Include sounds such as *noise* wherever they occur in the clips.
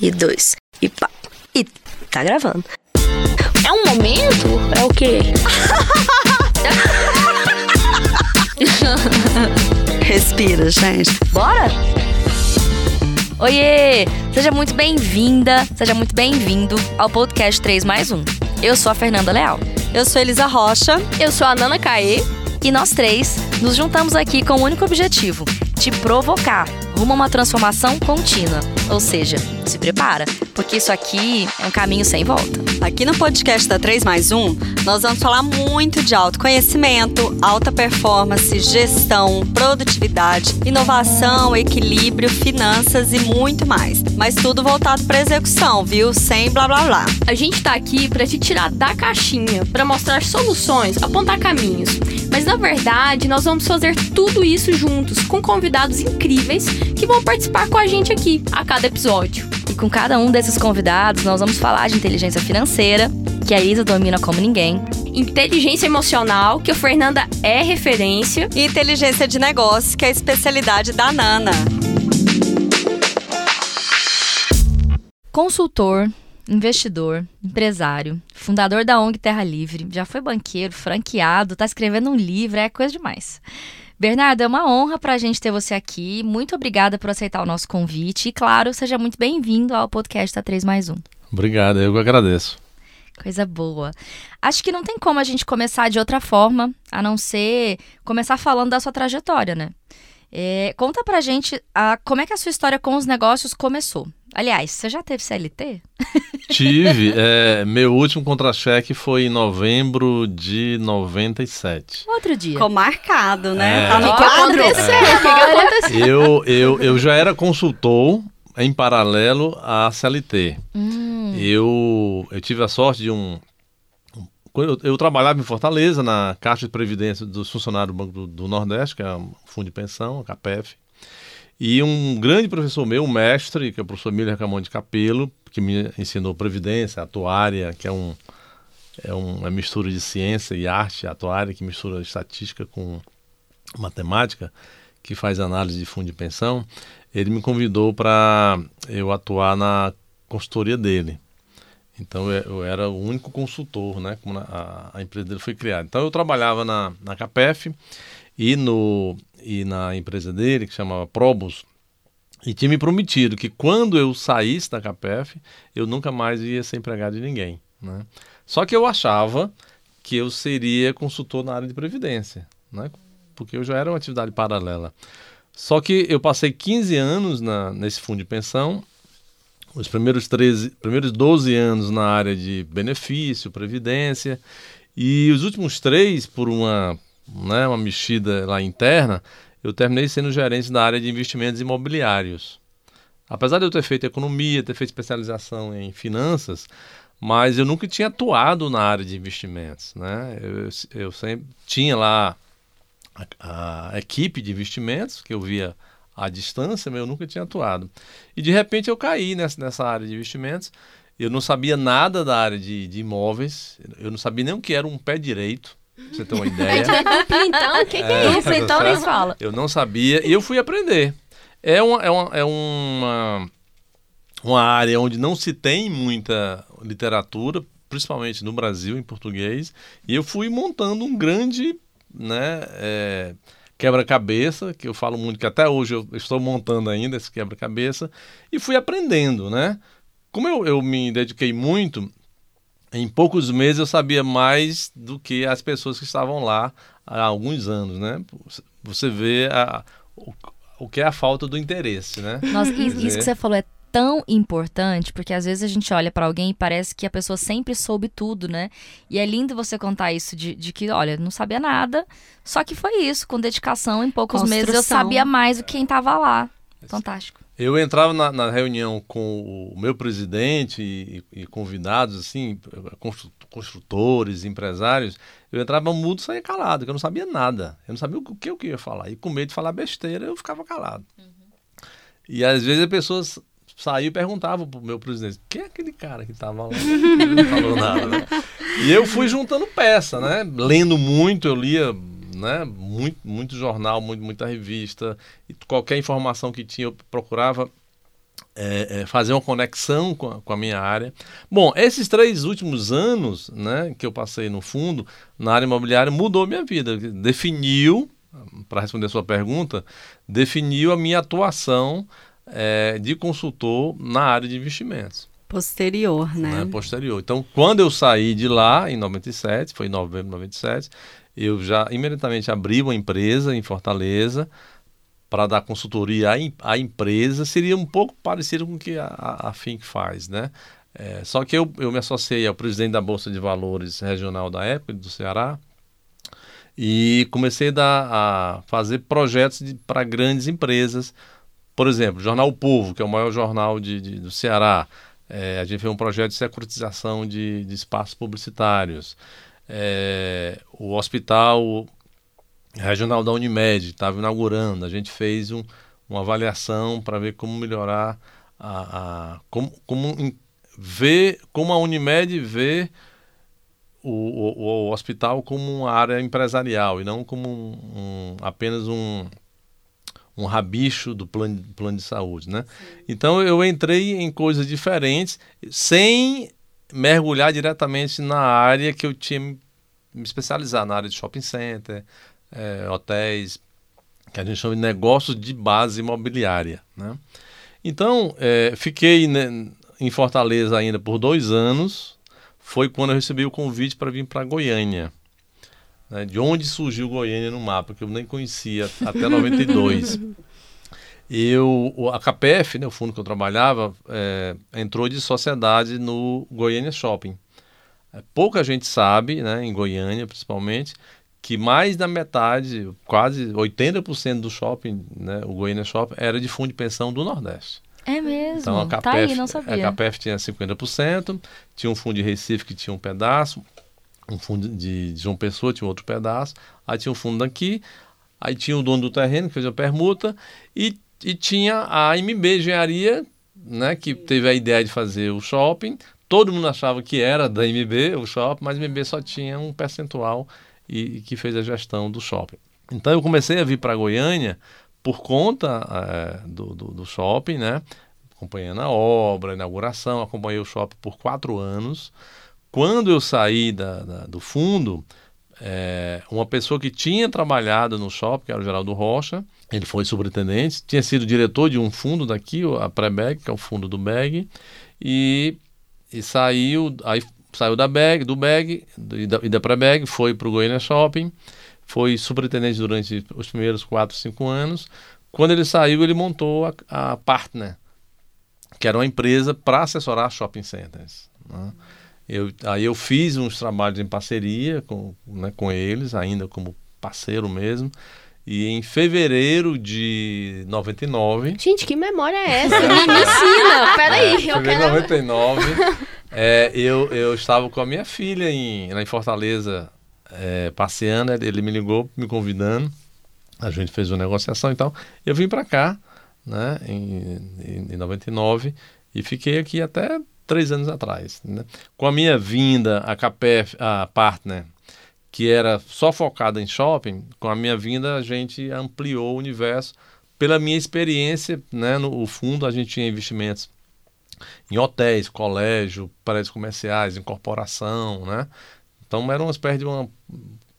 e dois, e pá. E tá gravando. É um momento? É o quê? *laughs* Respira, gente. Bora? Oiê! Seja muito bem-vinda, seja muito bem-vindo ao podcast 3 mais 1. Eu sou a Fernanda Leal. Eu sou Elisa Rocha. Eu sou a Nana Caê. E nós três nos juntamos aqui com o único objetivo: te provocar rumo a uma transformação contínua. Ou seja, se prepara, porque isso aqui é um caminho sem volta. Aqui no podcast da 3 mais 1, nós vamos falar muito de autoconhecimento, alta performance, gestão, produtividade, inovação, equilíbrio, finanças e muito mais. Mas tudo voltado para execução, viu? Sem blá blá blá. A gente tá aqui para te tirar da caixinha, para mostrar soluções, apontar caminhos. Mas na verdade, nós vamos fazer tudo isso juntos, com convidados incríveis que vão participar com a gente aqui a cada episódio. E com cada um desses convidados, nós vamos falar de inteligência financeira, que a Isa domina como ninguém. Inteligência emocional, que a Fernanda é referência. E inteligência de negócio, que é a especialidade da Nana. Consultor, investidor, empresário, fundador da ONG Terra Livre, já foi banqueiro, franqueado, tá escrevendo um livro, é coisa demais. Bernardo, é uma honra para a gente ter você aqui. Muito obrigada por aceitar o nosso convite. E, claro, seja muito bem-vindo ao podcast da 3 mais 1. Obrigado, eu que agradeço. Coisa boa. Acho que não tem como a gente começar de outra forma, a não ser começar falando da sua trajetória, né? É, conta pra gente a, como é que a sua história com os negócios começou. Aliás, você já teve CLT? Tive. É, meu último contra-cheque foi em novembro de 97. Outro dia. Ficou marcado, né? É. Tá no O que quadro. aconteceu? O que aconteceu? Eu, eu, eu já era consultor em paralelo à CLT. Hum, Eu, eu tive a sorte de um. quando Eu, eu trabalhava em Fortaleza, na Caixa de Previdência dos Funcionários do Banco do, do Nordeste, que é um fundo de pensão, a CAPEF. E um grande professor meu, um mestre, que é o professor Miller Camão de Capelo, que me ensinou Previdência, Atuária, que é, um, é uma mistura de ciência e arte, atuária, que mistura estatística com matemática, que faz análise de fundo de pensão. Ele me convidou para eu atuar na consultoria dele. Então eu, eu era o único consultor, né? Como a, a empresa dele foi criada. Então eu trabalhava na, na CAPEF e, no, e na empresa dele, que chamava Probus, e tinha me prometido que quando eu saísse da CAPEF, eu nunca mais ia ser empregado de ninguém. Né? Só que eu achava que eu seria consultor na área de previdência, né? porque eu já era uma atividade paralela. Só que eu passei 15 anos na, nesse fundo de pensão, os primeiros, 13, primeiros 12 anos na área de benefício, previdência, e os últimos três, por uma, né, uma mexida lá interna, eu terminei sendo gerente da área de investimentos imobiliários. Apesar de eu ter feito economia, ter feito especialização em finanças, mas eu nunca tinha atuado na área de investimentos. Né? Eu, eu sempre tinha lá a, a equipe de investimentos, que eu via à distância, mas eu nunca tinha atuado. E de repente eu caí nessa, nessa área de investimentos. Eu não sabia nada da área de, de imóveis, eu não sabia nem o que era um pé direito, pra você ter uma ideia. Então, o que, que é, isso? então nem fala. Eu não sabia e eu fui aprender. É uma, é uma, é uma, uma área onde não se tem muita literatura, principalmente no Brasil, em português, e eu fui montando um grande né, é, quebra-cabeça, que eu falo muito que até hoje eu estou montando ainda esse quebra-cabeça, e fui aprendendo, né? Como eu, eu me dediquei muito, em poucos meses eu sabia mais do que as pessoas que estavam lá há alguns anos, né? Você vê a, o, o que é a falta do interesse, né? Nossa, isso, isso dizer, que você falou é tão importante, porque às vezes a gente olha pra alguém e parece que a pessoa sempre soube tudo, né? E é lindo você contar isso de, de que, olha, não sabia nada, só que foi isso, com dedicação, em poucos meses eu Construção. sabia mais do que quem tava lá. Fantástico. Eu entrava na, na reunião com o meu presidente e, e convidados, assim, constru- construtores, empresários, eu entrava mudo e saía calado, que eu não sabia nada. Eu não sabia o que eu ia falar. E com medo de falar besteira, eu ficava calado. E às vezes as pessoas saíam e perguntavam pro meu presidente, quem é aquele cara que estava lá? *laughs* Ele não falou nada, né? E eu fui juntando peça, né? Lendo muito, eu lia né? muito, muito jornal, muito, muita revista. E qualquer informação que tinha, eu procurava é, é, fazer uma conexão com a, com a, minha área. Bom, esses três últimos anos né, que eu passei no fundo, na área imobiliária, mudou minha vida. Definiu, para responder a sua pergunta, definiu a minha atuação é, de consultor na área de investimentos. Posterior, né? né? Posterior. Então, quando eu saí de lá, em 97, foi em novembro de 97, eu já imediatamente abri uma empresa em Fortaleza, para dar consultoria à, à, empresa seria um pouco parecido com o que a, a Fink faz, né? É, só que eu, eu me associei ao presidente da Bolsa de Valores regional da época, do Ceará, e comecei a, a fazer projetos para grandes empresas. Por exemplo, o Jornal o Povo, que é o maior jornal de, de do Ceará, é, a gente fez um projeto de securitização de, de espaços publicitários. É, o hospital regional da Unimed, estava inaugurando, a gente fez um, uma avaliação para ver como melhorar a, a como, como ver como a Unimed vê o, o, o, hospital como uma área empresarial e não como um, um, apenas um, um rabicho do plano, plano de saúde, né? Então eu entrei em coisas diferentes sem mergulhar diretamente na área que eu tinha me especializar na área de shopping center, é, hotéis, que a gente chama de negócios de base imobiliária. Né? Então, é, fiquei né, em Fortaleza ainda por dois anos. Foi quando eu recebi o convite para vir para Goiânia. Né? De onde surgiu Goiânia no mapa, que eu nem conhecia até *laughs* 92. Eu, a KPF, né, o fundo que eu trabalhava, é, entrou de sociedade no Goiânia Shopping. É, pouca gente sabe, né, em Goiânia principalmente, que mais da metade, quase 80% do shopping, né, o Goiânia Shopping, era de fundo de pensão do Nordeste. É mesmo? Então a KPF, tá aí, não sabia. A KPF tinha 50%, tinha um fundo de Recife que tinha um pedaço, um fundo de, de João Pessoa tinha outro pedaço, aí tinha um fundo daqui, aí tinha o dono do terreno que fez a permuta e, e tinha a MB Engenharia, né, que teve a ideia de fazer o shopping. Todo mundo achava que era da MB o shopping, mas a MB só tinha um percentual e, e que fez a gestão do shopping. Então eu comecei a vir para Goiânia por conta é, do, do, do, shopping, né? Acompanhando a obra, a inauguração, acompanhei o shopping por quatro anos. Quando eu saí da, da, do fundo, é, uma pessoa que tinha trabalhado no shopping, que era o Geraldo Rocha, ele foi superintendente, tinha sido diretor de um fundo daqui, a Prebeg, que é o fundo do BEG, e, e saiu, aí saiu da bag, do bag e da, da pré-bag, foi para o Goiânia Shopping, foi superintendente durante os primeiros 4, 5 anos. Quando ele saiu, ele montou a, a Partner, que era uma empresa para assessorar shopping centers. Né? Eu, aí eu fiz uns trabalhos em parceria com, né, com eles, ainda como parceiro mesmo. E em fevereiro de 99. Gente, que memória é essa? *laughs* Me, ensina! *laughs* Peraí, é, eu quero. 99. *laughs* É, eu, eu estava com a minha filha em, em Fortaleza é, passeando, ele me ligou me convidando, a gente fez uma negociação e tal. Eu vim para cá, né, em, em, em 99 e fiquei aqui até três anos atrás. Né? Com a minha vinda, a CAPEF, a Partner, que era só focada em shopping, com a minha vinda a gente ampliou o universo. Pela minha experiência, né, no fundo a gente tinha investimentos em hotéis, colégio, prédios comerciais, incorporação, né? Então era uma espécie de uma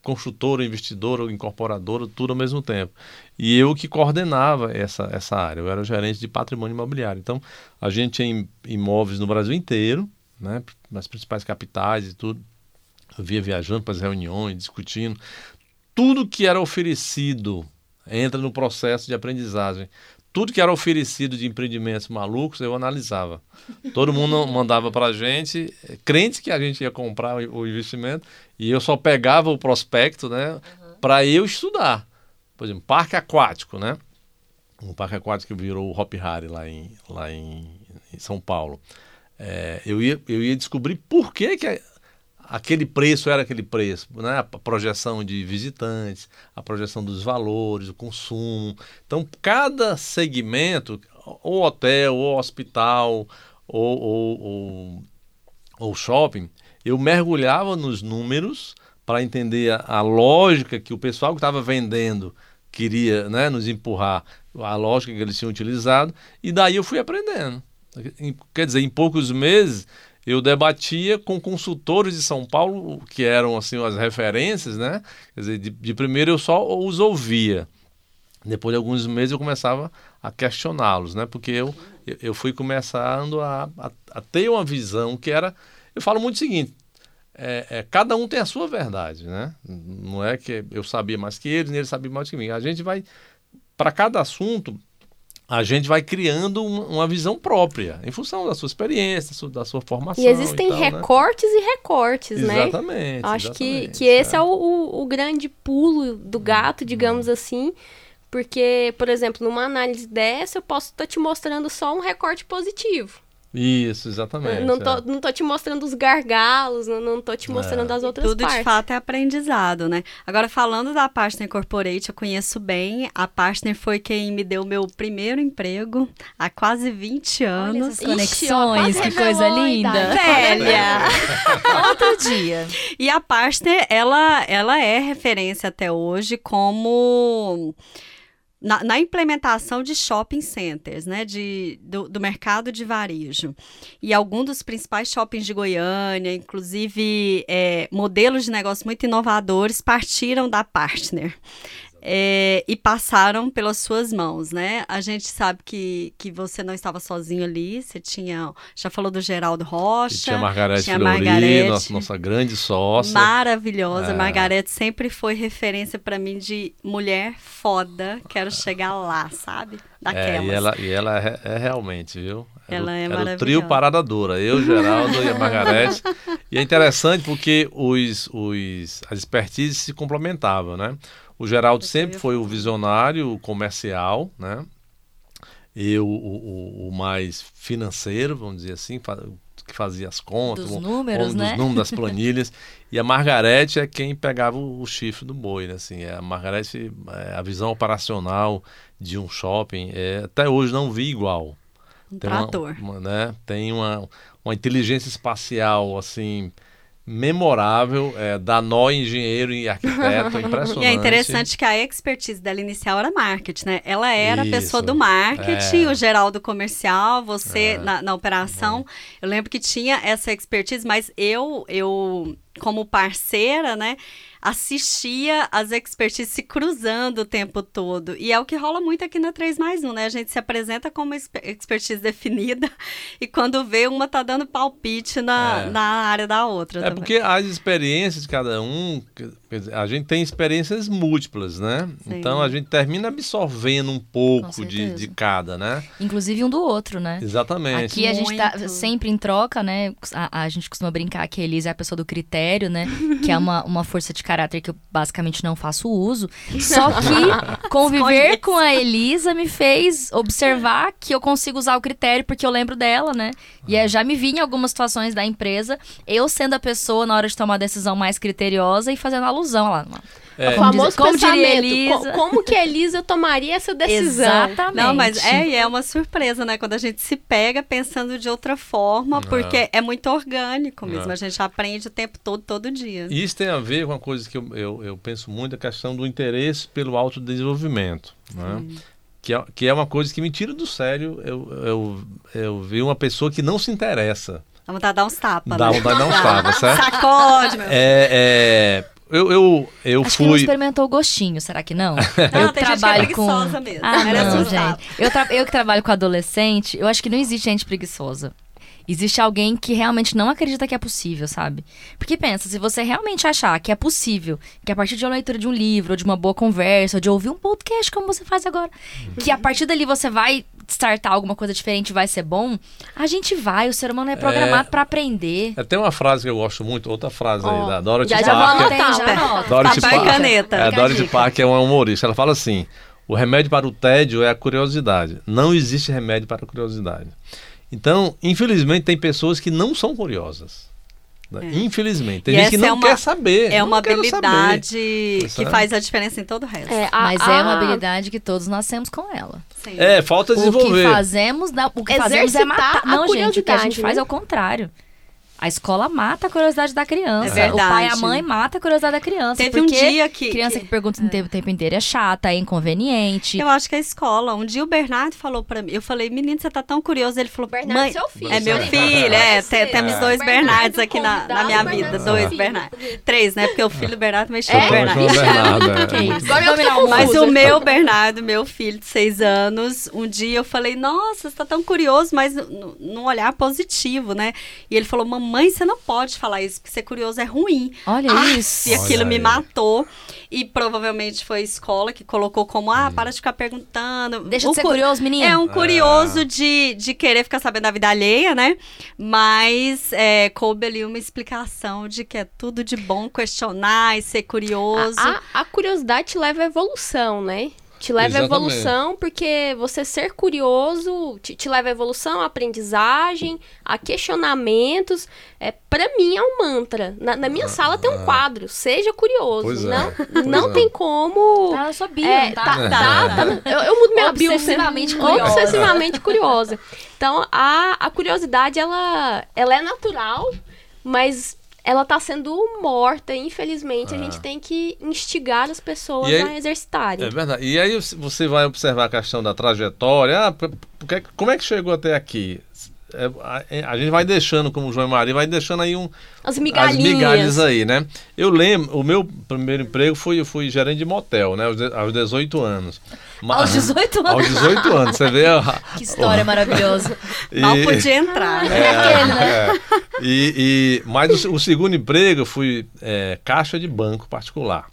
construtora, investidora, incorporadora, tudo ao mesmo tempo. E eu que coordenava essa, essa área, eu era gerente de patrimônio imobiliário. Então a gente tinha imóveis no Brasil inteiro, né? nas principais capitais e tudo. Eu via viajando para as reuniões, discutindo. Tudo que era oferecido entra no processo de aprendizagem tudo que era oferecido de empreendimentos malucos, eu analisava. Todo mundo mandava para a gente, crente que a gente ia comprar o investimento, e eu só pegava o prospecto né, uhum. para eu estudar. Por exemplo, parque aquático, né? Um parque aquático que virou o Hop Harry lá em, lá em, em São Paulo. É, eu, ia, eu ia descobrir por que, que aquele preço era aquele preço, né? a projeção de visitantes, a projeção dos valores, o consumo. Então, cada segmento, ou hotel, ou hospital, ou, ou, ou, ou shopping, eu mergulhava nos números para entender a, a, lógica que o pessoal que estava vendendo queria né, nos empurrar a lógica que eles tinham utilizado, e daí eu fui aprendendo. Quer dizer, em poucos meses eu debatia com consultores de São Paulo, que eram assim as referências, né? Quer dizer, de, de primeiro eu só os ouvia. Depois de alguns meses eu começava a questioná-los, né? Porque eu, eu fui começando a, a, a, ter uma visão que era... Eu falo muito o seguinte, é, é, cada um tem a sua verdade, né? Não é que eu sabia mais que eles, nem eles sabiam mais que mim. A gente vai, para cada assunto, a gente vai criando uma, visão própria, em função da sua experiência, da sua formação. E existem e tal, né? recortes né? e recortes, né? Exatamente. Acho que, que esse é, é o, o, o, grande pulo do gato, digamos hum. assim. Porque, por exemplo, numa análise dessa, eu posso estar te mostrando só um recorte positivo. Isso, exatamente. Não tô, é. não tô te mostrando os gargalos, não, não tô te mostrando é. as outras Tudo partes. de fato é aprendizado, né? Agora, falando da Partner Corporate, eu conheço bem. A Partner foi quem me deu meu primeiro emprego há quase 20 anos. Olha essas conexões, Ixi, que coisa linda. Velha! *laughs* *laughs* Outro dia. E a Partner, ela, ela é referência até hoje como na, na, implementação de shopping centers, né, de, do, do, mercado de varejo. E alguns dos principais shoppings de Goiânia, inclusive é, modelos de negócio muito inovadores, partiram da Partner é, e passaram pelas suas mãos, né? A gente sabe que, que você não estava sozinho ali, você tinha, já falou do Geraldo Rocha. E tinha Margarete tinha Margarete, nossa, nossa grande sócia. Maravilhosa, é. Margarete sempre foi referência para mim de mulher foda, quero chegar lá, sabe? Daquelas. É, e ela, e ela é, é realmente, viu? Ela é era o trio Parada Dura, eu, Geraldo e a Margarete. e é interessante porque os, os, as expertises se complementavam, né? O Geraldo sempre foi o visionário, o comercial, né? Eu, o, o, o, mais financeiro, vamos dizer assim, que fazia as contas, dos números, né? Dos números, das *laughs* planilhas. e a Margarete é quem pegava o, o chifre do boi, né? Assim, a Margarete, é, a visão operacional de um shopping, é, até hoje não vi igual. Um tem trator. Uma, uma, né? Tem uma, uma inteligência espacial, assim, memorável, é, da nó engenheiro e arquiteto, *laughs* impressionante. E é interessante que a expertise dela inicial era marketing, né? Ela era Isso, a pessoa do marketing, é. o geral do comercial, você é. na, na, operação. Eu lembro que tinha essa expertise, mas eu, eu como parceira, né? Assistia as expertises se cruzando o tempo todo. E é o que rola muito aqui na 3 mais 1, né? A gente se apresenta com uma expertise definida *laughs* e quando vê, uma tá dando palpite na, é. na área da outra. É também. porque as experiências de cada um, a gente tem experiências múltiplas, né? Sim. Então a gente termina absorvendo um pouco de, de cada, né? Inclusive um do outro, né? Exatamente. Aqui a gente tá sempre em troca, né? A, a gente costuma brincar que a Elisa é a pessoa do critério, né? que é uma, uma força de caráter que eu basicamente não faço uso. Só que *laughs* conviver com a Elisa me fez observar que eu consigo usar o critério porque eu lembro dela, né? E é, já me vi em algumas situações da empresa, eu sendo a pessoa na hora de tomar a decisão mais criteriosa e fazendo alusão lá. É. O famoso como diria Elisa. como que a Elisa tomaria essa decisão? Exatamente. Não, mas é, é uma surpresa, né? Quando a gente se pega pensando de outra forma, porque é muito orgânico mesmo. A gente aprende o tempo todo, todo dia. E isso tem a ver com uma coisa que eu, eu, eu penso muito, a questão do interesse pelo autodesenvolvimento. Né? Que é, que é uma coisa que me tira do sério. Eu, eu, eu vi uma pessoa que não se interessa. Dá vontade de dar uns tapas. Dá né? vontade de dar uns *laughs* tapas, certo? Sacode, meu é, é, eu, eu, eu Acho fui. Que não experimentou o gostinho, será que não? *laughs* não eu tem trabalho gente com. É mesmo. Ah, não, gente. Eu, tra... eu que trabalho com adolescente, eu acho que não existe gente preguiçosa. Existe alguém que realmente não acredita que é possível, sabe? Porque pensa, se você realmente achar que é possível, que a partir de uma leitura de um livro, ou de uma boa conversa, ou de ouvir um podcast como você faz agora, que a partir dali você vai startar alguma coisa diferente vai ser bom, a gente vai. O ser humano é programado é, para aprender. É, tem uma frase que eu gosto muito, outra frase oh, aí da Dorothy já, Parker. Já vou anotar, já anota. Dorothy Papel Parker, caneta. É, Dorothy Parker é uma humorista. Ela fala assim, o remédio para o tédio é a curiosidade. Não existe remédio para a curiosidade. Então, infelizmente, tem pessoas que não são curiosas. Né? É. Infelizmente. Tem e gente que não é uma, quer saber. É uma habilidade saber, que faz a diferença em todo o resto. É, a, Mas a, é uma habilidade que todos nascemos com ela. Sim. É, falta desenvolver. O que fazemos, o que fazemos é matar. Não, gente, o que a gente faz é o contrário. A escola mata a curiosidade da criança. É verdade. O pai e a mãe mata a curiosidade da criança. Teve um dia que- Criança que- que pergunta o tempo, o tempo inteiro é chata, é inconveniente. Eu acho que é a escola. Um dia o Bernardo falou pra mim, eu falei, menino, você tá tão curioso. Ele falou, Bernardo, mãe, seu filho. é meu filho, é, temos dois Bernardo Bernardos aqui na, na minha Bernardo vida, dois. Bernardos. Três, né? Porque o filho do Bernardo É? é, Bernardo. Chama Bernardo, é. Que isso? Agora eu tô Dominar o confusa. Mas o meu Bernardo, meu filho de seis anos, um dia eu falei, nossa, você tá tão curioso, mas num olhar positivo, né? E ele falou, mamãe, você não pode falar isso, porque ser curioso é ruim. Olha Ah, isso. E aquilo Olha me aí. matou. E provavelmente foi a escola que colocou como, ah, para de ficar perguntando. Deixa O de ser cu- curioso, menino. É um curioso de, de querer ficar sabendo da vida alheia, né? Mas é, coube ali uma explicação de que é tudo de bom questionar e ser curioso. A, a- a curiosidade te leva à evolução, né? Te leva à evolução porque você ser curioso te, te leva à evolução, à aprendizagem, a questionamentos. É, para mim é um mantra. Na, na minha sala tem um quadro, seja curioso. Pois é, Não, pois *laughs* não é. tem como. Tá na sua bio, É, tá? tá, tá, *laughs* tá eu, eu mudo minha bio. Obsessivamente *laughs* curiosa. Obsessivamente curiosa. Então, a, a curiosidade, ela, ela é natural, mas ela tá sendo morta. Infelizmente, a gente tem que instigar as pessoas aí- a exercitarem. É verdade. E aí você vai observar a questão da trajetória. Ah, que- como é que chegou até aqui? É, a, a gente vai deixando, como o João e Maria, vai deixando aí um, As as migalhinhas. migalhas aí, né? Eu lembro, o meu primeiro emprego foi, eu fui gerente de motel, né? Aos, de- aos 18 anos. Aos 18 *laughs* anos. Aos 18 anos, você vê. a- *laughs* Que história maravilhosa. *laughs* Mal podia entrar, né? É, é. E, e, mas o, o segundo emprego fui é, caixa de banco particular.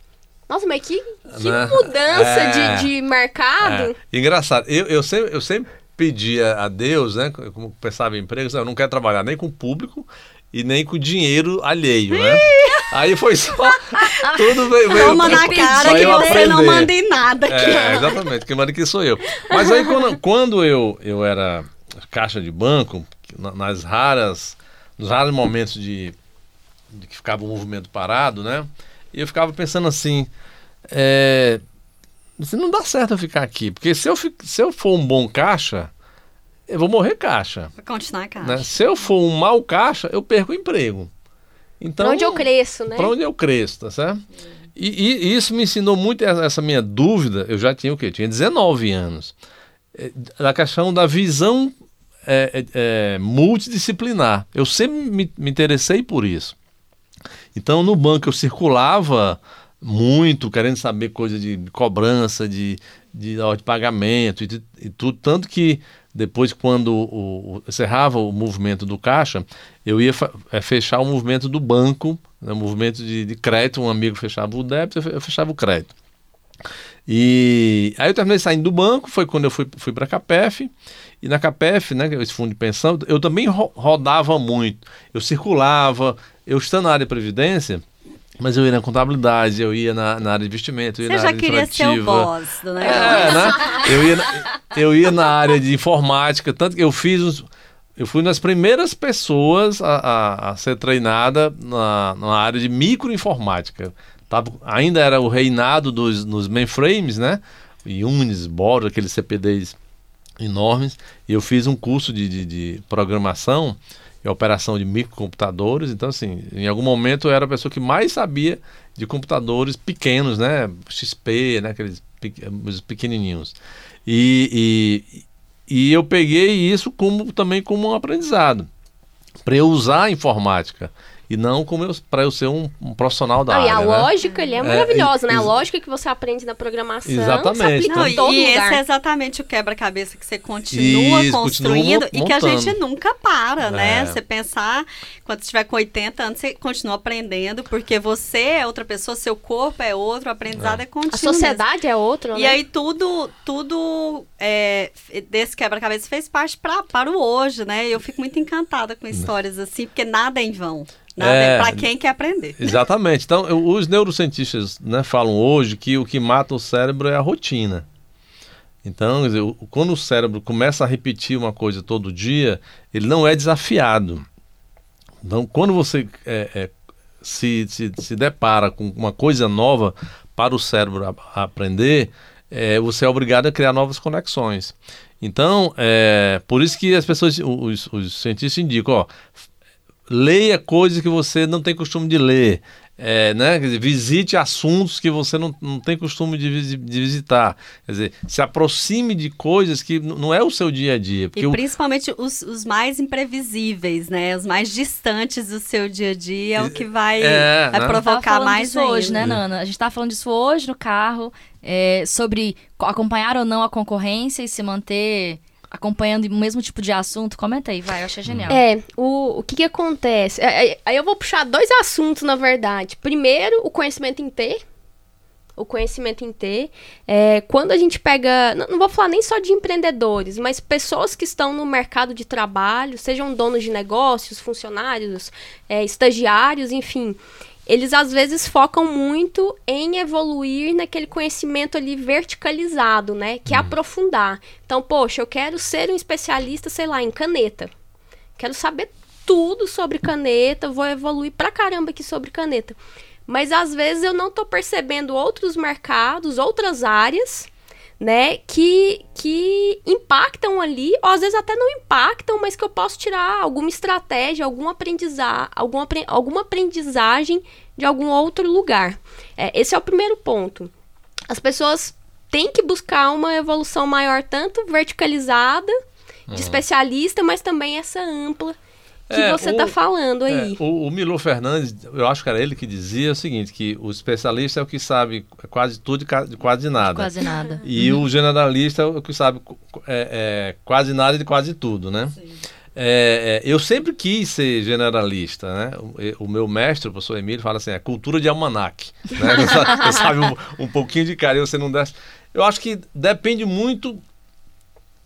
Nossa, mas que, que Né? mudança É. de, de mercado. É. Engraçado, eu, eu, sempre, eu sempre pedia a Deus, né? Como pensava em emprego, eu não quero trabalhar nem com o público e nem com dinheiro alheio, né? Aí foi só. *laughs* Tudo veio. veio Toma na cara que você não manda em nada aqui. É, exatamente, quem manda aqui sou eu. Mas aí quando, quando eu, eu era caixa de banco, na- nas raras, nos raros momentos de, de que ficava o movimento parado, né? E eu ficava pensando assim, é, assim, não dá certo eu ficar aqui, porque se eu, se eu for um bom caixa, eu vou morrer caixa. Vou continuar, cara. Né? Se eu for um mau caixa, eu perco o emprego. Então, pra onde eu cresço, né? para onde eu cresço, tá certo? E, e- e isso me ensinou muito essa, essa minha dúvida. Eu já tinha o quê? Eu tinha 19 anos. É, Da questão da visão é, é, é, multidisciplinar. Eu sempre me, me interessei por isso. Então, no banco eu circulava muito, querendo saber coisa de cobrança, de, de, de pagamento e, e tudo. Tanto que depois, quando o, o, encerrava o movimento do caixa, eu ia eh, fechar o movimento do banco, né, movimento de, de crédito. Um amigo fechava o débito, eu fe- eu fechava o crédito. E aí eu terminei saindo do banco, foi quando eu fui, fui para a CAPEF. E na CAPEF, né, é esse fundo de pensão, eu também ro- rodava muito. Eu circulava, eu estando na área de previdência, mas eu ia na contabilidade, eu ia na, na área de investimento, eu ia Você na já área queria ser o administrativa. boss do negócio. É, né? Eu ia, na, eu ia na área de informática, tanto que eu fiz uns, eu fui uma das primeiras pessoas a, a, a ser treinada na, na área de microinformática. Tava, ainda era o reinado dos nos mainframes, né? Unis, Boros, aqueles CPDs enormes. E eu fiz um curso de, de, de programação operação de microcomputadores. Então, assim, em algum momento eu era a pessoa que mais sabia de computadores pequenos, né? XP, né? Aqueles pe- os pequenininhos. E, e, e eu peguei isso como também como um aprendizado para eu usar a informática e não como para eu ser um, um profissional da e área. a né? lógica ali é maravilhosa, né? A lógica que você aprende na programação Exatamente. se aplica Não, em e todo e lugar. esse é exatamente o quebra-cabeça que você continua Isso, construindo continua e que a gente nunca para, né? É. Você pensar, quando você estiver com 80 anos, você continua aprendendo, porque você é outra pessoa, seu corpo é outro, o aprendizado é, contínuo. A sociedade é outra, mesmo. né? E aí tudo, tudo é, desse quebra-cabeça fez parte pra, para o hoje, né? Eu fico muito encantada com histórias assim, porque nada é em vão. Nada é, É. para quem quer aprender. Exatamente. Então, os neurocientistas né, falam hoje que o que mata o cérebro é a rotina. Então, dizer, quando o cérebro começa a repetir uma coisa todo dia, ele não é desafiado. Então, quando você é, é, se, se, se depara com uma coisa nova para o cérebro a- a aprender, é, você é obrigado a criar novas conexões. Então, é, por isso que as pessoas, os, os cientistas indicam, ó, leia coisas que você não tem costume de ler. É, né? Quer dizer, visite assuntos que você não, não tem costume de, de, visitar. Quer dizer, se aproxime de coisas que não é o seu dia a dia. e principalmente os, os, mais imprevisíveis, né? Os mais distantes do seu dia a dia é o que vai, é, vai né? provocar mais disso hoje, né, Nana? A gente estava falando disso hoje no carro, é, sobre acompanhar ou não a concorrência e se manter acompanhando o mesmo tipo de assunto. Comenta aí, vai, eu achei genial. É, o, o que que acontece? É, é, aí eu vou puxar dois assuntos, na verdade. Primeiro, o conhecimento em T. O conhecimento em T. É, quando a gente pega. Não, não, vou falar nem só de empreendedores, mas pessoas que estão no mercado de trabalho, sejam donos de negócios, funcionários, é, estagiários, enfim eles às vezes focam muito em evoluir naquele conhecimento ali verticalizado, né? Que é uhum. aprofundar. Então, poxa, eu quero ser um especialista, sei lá, em caneta. Quero saber tudo sobre caneta, vou evoluir pra caramba aqui sobre caneta. Mas às vezes eu não tô percebendo outros mercados, outras áreas né, que, que impactam ali, ou às vezes até não impactam, mas que eu posso tirar alguma estratégia, algum aprendizar, alguma, alguma aprendizagem de algum outro lugar. É, esse é o primeiro ponto. As pessoas têm que buscar uma evolução maior, tanto verticalizada, de uhum. especialista, mas também essa ampla que é, você está falando aí. É, o, o Milo Fernandes, eu acho que era ele que dizia o seguinte, que o especialista é o que sabe quase tudo de quase nada. Quase nada. E uhum. o generalista é o que sabe é, é, quase nada de quase tudo, né? É, é, eu sempre quis ser generalista, né? O, o, meu mestre, o professor Emílio, fala assim, é cultura de almanac. Né? *laughs* Você sabe um, um pouquinho de carinho, você não desce. Eu acho que depende muito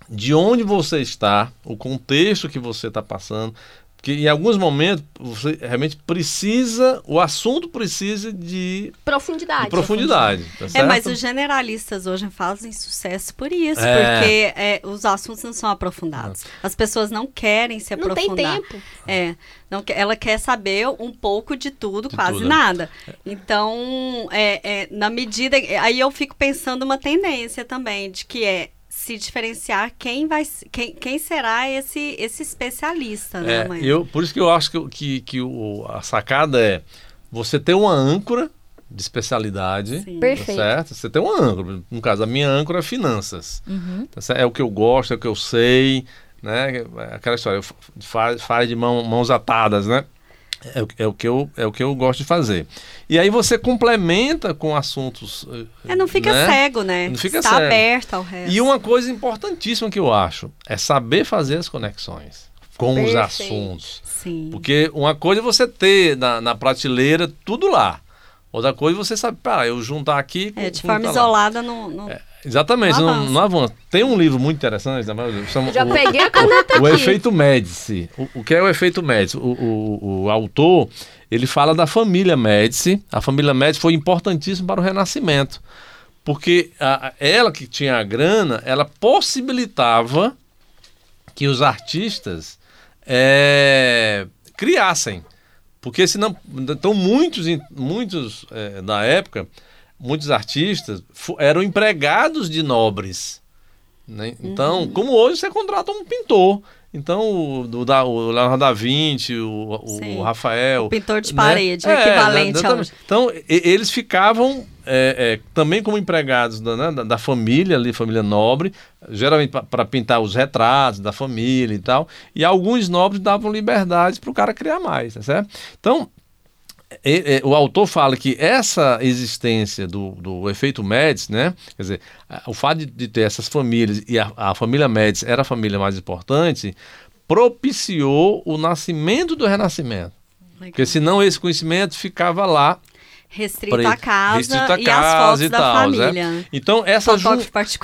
de onde você está, o contexto que você está passando que em alguns momentos você realmente precisa, o assunto precisa de profundidade. De profundidade tá é, mas os generalistas hoje fazem sucesso por isso, é. porque é, os assuntos não são aprofundados. As pessoas não querem se aprofundar. Não tem tempo. É, não, ela quer saber um pouco de tudo, de quase tudo. nada. Então, é, é, na medida. Aí eu fico pensando uma tendência também, de que é se diferenciar quem vai quem, quem será esse esse especialista, né, é, Eu, por isso que eu acho que, que, que o, a sacada é você ter uma âncora de especialidade, Sim. Tá certo? Você tem uma âncora. No caso, a minha âncora é finanças. Uhum. Tá é o que eu gosto, é o que eu sei, né? Aquela história, faz, faz de mão, mãos atadas, né? É, é, o que eu, é o que eu gosto de fazer. E aí você complementa com assuntos. Eh, é, não fica né? cego, né? Não fica Está cego. aberto ao resto. E uma coisa importantíssima que eu acho é saber fazer as conexões com Perfeito. os assuntos. Sim. Porque uma coisa é você ter na, na prateleira tudo lá. Outra coisa você sabe, para eu juntar aqui. É, de forma isolada não. não... É, exatamente, não não, avança. Tem um livro muito interessante, né? Chama, Já o, peguei a caneta o, aqui. O efeito Médici. O, o, que é o efeito Médici? O, o, o autor ele fala da família Médici. A família Médici foi importantíssima para o Renascimento. Porque a, ela que tinha a grana, ela possibilitava que os artistas é, criassem. Porque senão, então muitos, muitos é, da época, muitos artistas eram empregados de nobres. Né? Então, uhum. como hoje você contrata um pintor. Então, o, o, o Leonardo da Vinci, o, o Rafael. O pintor de né? parede, né? equivalente é, ao... Então, e, eles ficavam é, é, também como empregados da, né, da, da, família, ali, família nobre, geralmente para pintar os retratos da família e tal. E alguns nobres davam liberdade para o cara criar mais, tá certo? Então, o autor fala que essa existência do, do efeito Médici, né? Quer dizer, o fato de, de ter essas famílias e a, a, família Médici era a família mais importante, propiciou o nascimento do Renascimento. Legal. Porque senão esse conhecimento ficava lá restrito à casa restrito e casa as fotos e da tal, né? família. Né? Então essa jun...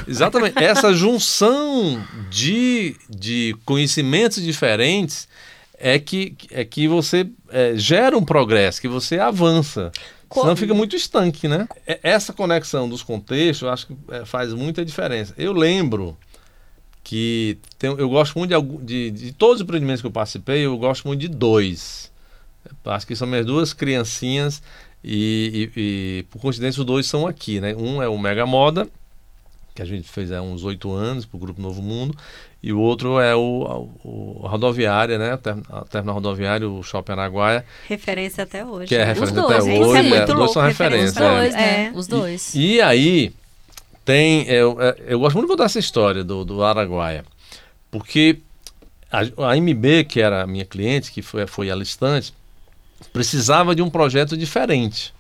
exatamente essa *laughs* junção de, de conhecimentos diferentes é que, é que você é, gera um progresso, que você avança. Como? Senão fica muito estanque, né? Essa conexão dos contextos, eu acho que é, faz muita diferença. Eu lembro que tem, eu gosto muito de, de, de, todos os empreendimentos que eu participei, eu gosto muito de dois. Acho que são minhas duas criancinhas e, e, e por coincidência os dois são aqui, né? Um é o Mega Moda, que a gente fez há uns oito anos para o Grupo Novo Mundo, e o outro é o, o, o rodoviária, né? A terminal rodoviária, o Shopping Araguaia. Referência até hoje. Que é né? referência dois, até hoje. é É, muito dois são referência. referências. Os dois, é. né? É. Os dois. E, e aí tem. Eu, eu gosto muito de contar essa história do, do Araguaia. Porque a, a MB, que era a minha cliente, que foi, foi a listante, precisava de um projeto diferente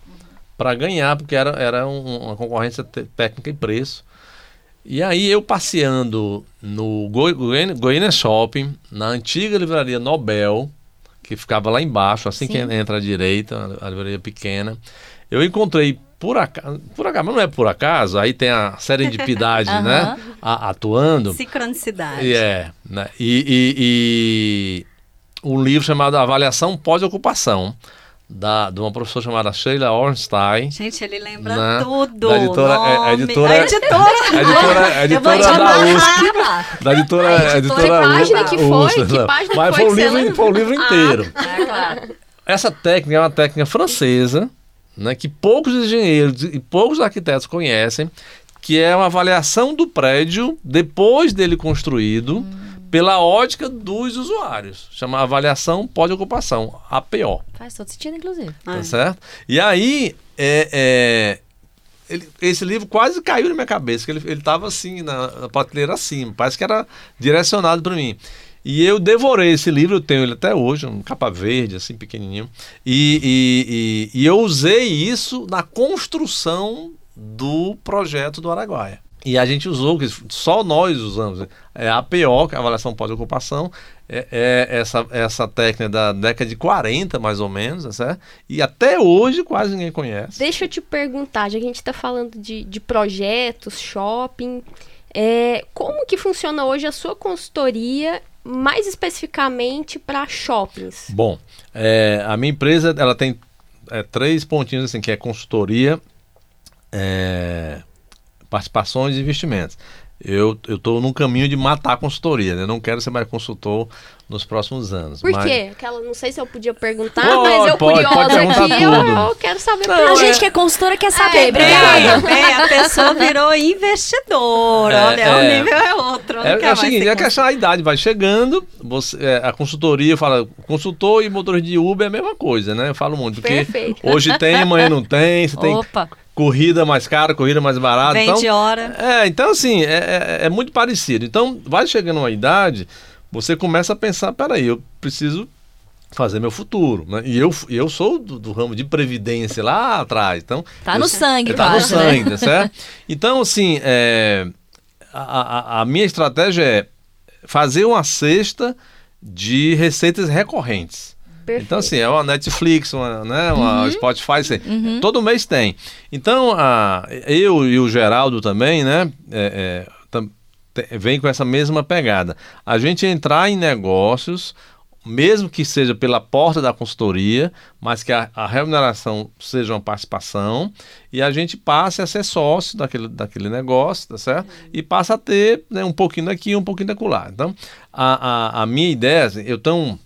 para ganhar, porque era, era um- uma concorrência técnica e preço. E aí eu passeando no Goi- Goiânia, Shopping, na antiga livraria Nobel, que ficava lá embaixo, assim que Sim. entra à direita, a livraria pequena, eu encontrei por acaso, por acaso, mas não é por acaso, aí tem a serendipidade, *laughs* né, Aham. a- atuando. Sincronicidade. E é, né? E, e- e um livro chamado Avaliação Pós-Ocupação, da, de uma professora chamada Sheila Ornstein. Gente, ele lembra Na- tudo. da editora- é- é nome. editora- A editora. A *laughs* editora, a Eu vou editora te da USP. Da editora, A a editora- editora que página que foi? USP, *laughs* Que página Mas que foi, foi o livro, foi o livro inteiro. É, claro. Essa técnica é uma técnica francesa, né, que poucos engenheiros e poucos arquitetos conhecem, que é uma avaliação do prédio depois dele construído pela ótica dos usuários. Chama avaliação pós-ocupação, APO. Faz todo sentido, inclusive. Ah. Tá certo? E aí, é, é, ele- esse livro quase caiu na minha cabeça, que ele, ele tava assim, na, na prateleira acima, parece que era direcionado para mim. E eu devorei esse livro, eu tenho ele até hoje, um capa verde, assim, pequenininho. E, e, e- e eu usei isso na construção do projeto do Araguaia. E a gente usou, que só nós usamos, é a APO, que é a avaliação pós-ocupação, é, é essa, essa técnica da década de 40, mais ou menos, tá certo? E até hoje quase ninguém conhece. Deixa eu te perguntar, já que a gente está falando de, de projetos, shopping, é, como que funciona hoje a sua consultoria, mais especificamente para shoppings? Bom, é, a minha empresa ela tem é, três pontinhos assim, que é consultoria, é, participações e investimentos. Eu estou num caminho de matar a consultoria, né? Não quero ser mais consultor nos próximos anos. Por mas- quei? Aquela, não sei se eu podia perguntar, Pode, mas eu pode, curiosa pode aqui, eu, tudo. eu quero saber Não, A é- quê. gente que é consultora quer saber. É, Obrigada. Bem, a pessoa virou investidora. É, Olha, é. o nível é outro. É, é o seguinte, a questão a idade vai chegando, você, é, a consultoria fala, consultor e motorista de Uber é a mesma coisa, né? Eu falo muito, porque Perfeito. hoje tem, amanhã não tem, você tem Opa. Corrida mais cara, corrida mais barata. Vem então, de hora. É, então assim, é, é- é muito parecido. Então, vai chegando uma idade, você começa a pensar, peraí, eu preciso fazer meu futuro, né? E eu, eu sou do, do ramo de previdência lá atrás, então... Tá eu- no sangue, Tá no né? sangue, tá *laughs* certo? Então, assim, é, a, a- a minha estratégia é fazer uma cesta de receitas recorrentes. Perfeito. Então, assim, é uma Netflix, uma, né, uma Uhum. Spotify, assim, todo mês tem. Então, a, eu e o Geraldo também, né, é, é, tam- te- vem com essa mesma pegada. A gente entrar em negócios, mesmo que seja pela porta da consultoria, mas que a, a remuneração seja uma participação, e a gente passe a ser sócio daquele, daquele negócio, tá certo? E passa a ter né, um pouquinho daqui, um pouquinho daquilo Então, a, a, a minha ideia, assim, eu tão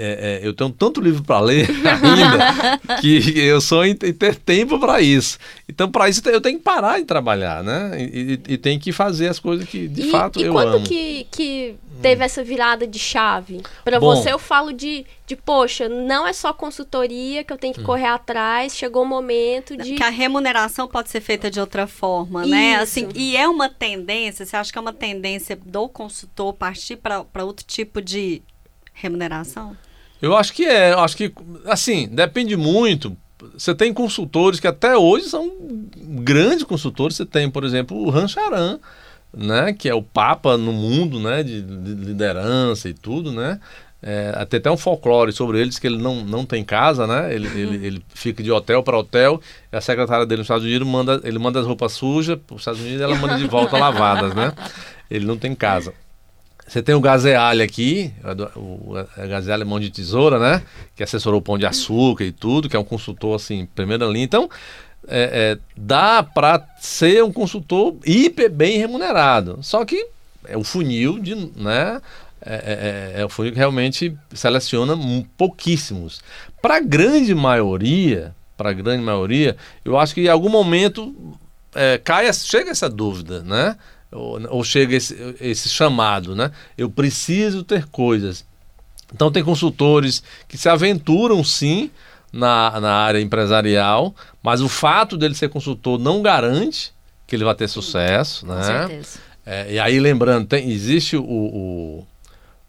é, é, eu tenho tanto livro para ler *laughs* ainda que eu sonho em ter- ter tempo para isso. Então, para isso, eu tenho que parar de trabalhar, né? E, e, e tenho que fazer as coisas que de e, fato e eu quando amo. que, que teve essa virada de chave? Pra Bom. você eu falo de, de, poxa, não é só consultoria que eu Hum. tenho que correr atrás, chegou o momento de... Que a remuneração pode ser feita de outra forma, né? Isso. Assim, e é uma tendência, você acha que é uma tendência do consultor partir para outro tipo de remuneração? Eu acho que é, eu acho que, assim, depende muito. Você tem consultores que até hoje são grandes consultores. Você tem, por exemplo, o Rancharan, né, que é o papa no mundo, né, de, de liderança e tudo, né. É, tem até um folclore sobre ele, diz que ele não, não tem casa, né? Ele, ele, ele fica de hotel para hotel. E a secretária dele nos Estados Unidos manda, ele manda as roupas sujas para os Estados Unidos e ela manda de volta lavadas, né? Ele não tem casa. Você tem o Gazeale aqui, o, Gazeale Mão de Tesoura, né? Que assessorou o Pão de Açúcar e tudo, que é um consultor, assim, primeira linha. Então, é, é, dá para ser um consultor hiper bem remunerado. Só que é o funil de, né? É, é, é o funil que realmente seleciona pouquíssimos. Para a grande maioria, para a grande maioria, eu acho que em algum momento é, cai, chega essa dúvida, né? Ou, ou chega esse, esse chamado, né? Eu preciso ter coisas. Então tem consultores que se aventuram sim na, na área empresarial, mas o fato dele ser consultor não garante que ele vai ter sucesso, né? Com certeza. É, e aí lembrando, tem, existe o, o,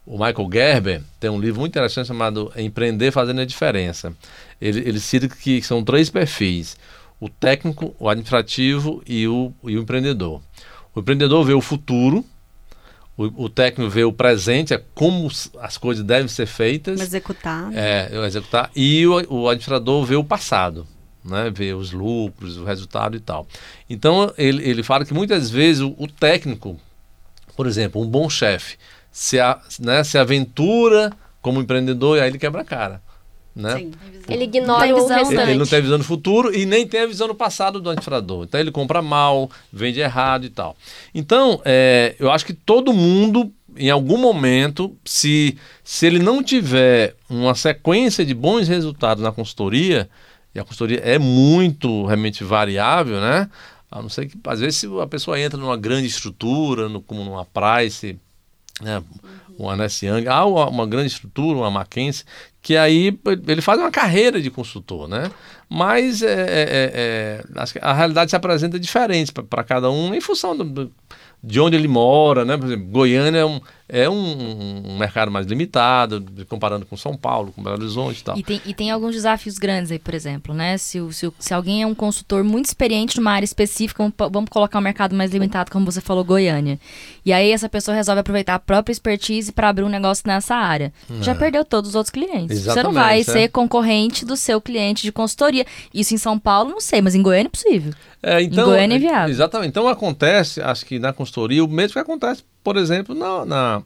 o, Michael Gerber, tem um livro muito interessante chamado Empreender Fazendo a Diferença. Ele, ele cita que são três perfis: o técnico, o administrativo e o, e o empreendedor. O empreendedor vê o futuro, o, o, técnico vê o presente, é como as coisas devem ser feitas. Executar. É, executar. E o, o administrador vê o passado, né? vê os lucros, o resultado e tal. Então, ele, ele fala que muitas vezes o, o técnico, por exemplo, um bom chefe, se, a, né, se aventura como empreendedor e aí ele quebra a cara. Né? Sim. Ele ignora o restante. Ele não tem a visão do futuro e nem tem a visão do passado do administrador. Então ele compra mal, vende errado e tal. Então, é, eu acho que todo mundo, em algum momento, se, se ele não tiver uma sequência de bons resultados na consultoria, e a consultoria é muito realmente variável, né? A não ser que, às vezes, se a pessoa entra numa grande estrutura, no, como numa Price, né? uma Ness Young, há uma grande estrutura, uma Mackenzie, que aí ele faz uma carreira de consultor, né? Mas é, é, é, é a realidade se apresenta diferente para cada um em função do, de onde ele mora, né? Por exemplo, Goiânia é um, é um, um, mercado mais limitado, comparando com São Paulo, com Belo Horizonte e tal. E tem, e tem alguns desafios grandes aí, por exemplo, né? Se, se, se alguém é um consultor muito experiente numa área específica, vamos colocar um mercado mais limitado, como você falou, Goiânia. E aí essa pessoa resolve aproveitar a própria expertise para abrir um negócio nessa área. É. Já perdeu todos os outros clientes. Exatamente, você não vai é. ser concorrente do seu cliente de consultoria. Isso em São Paulo, não sei, mas em Goiânia é possível. É, então, em Goiânia é viável. Exatamente. Então acontece, acho que na consultoria, o mesmo que acontece por exemplo, na, na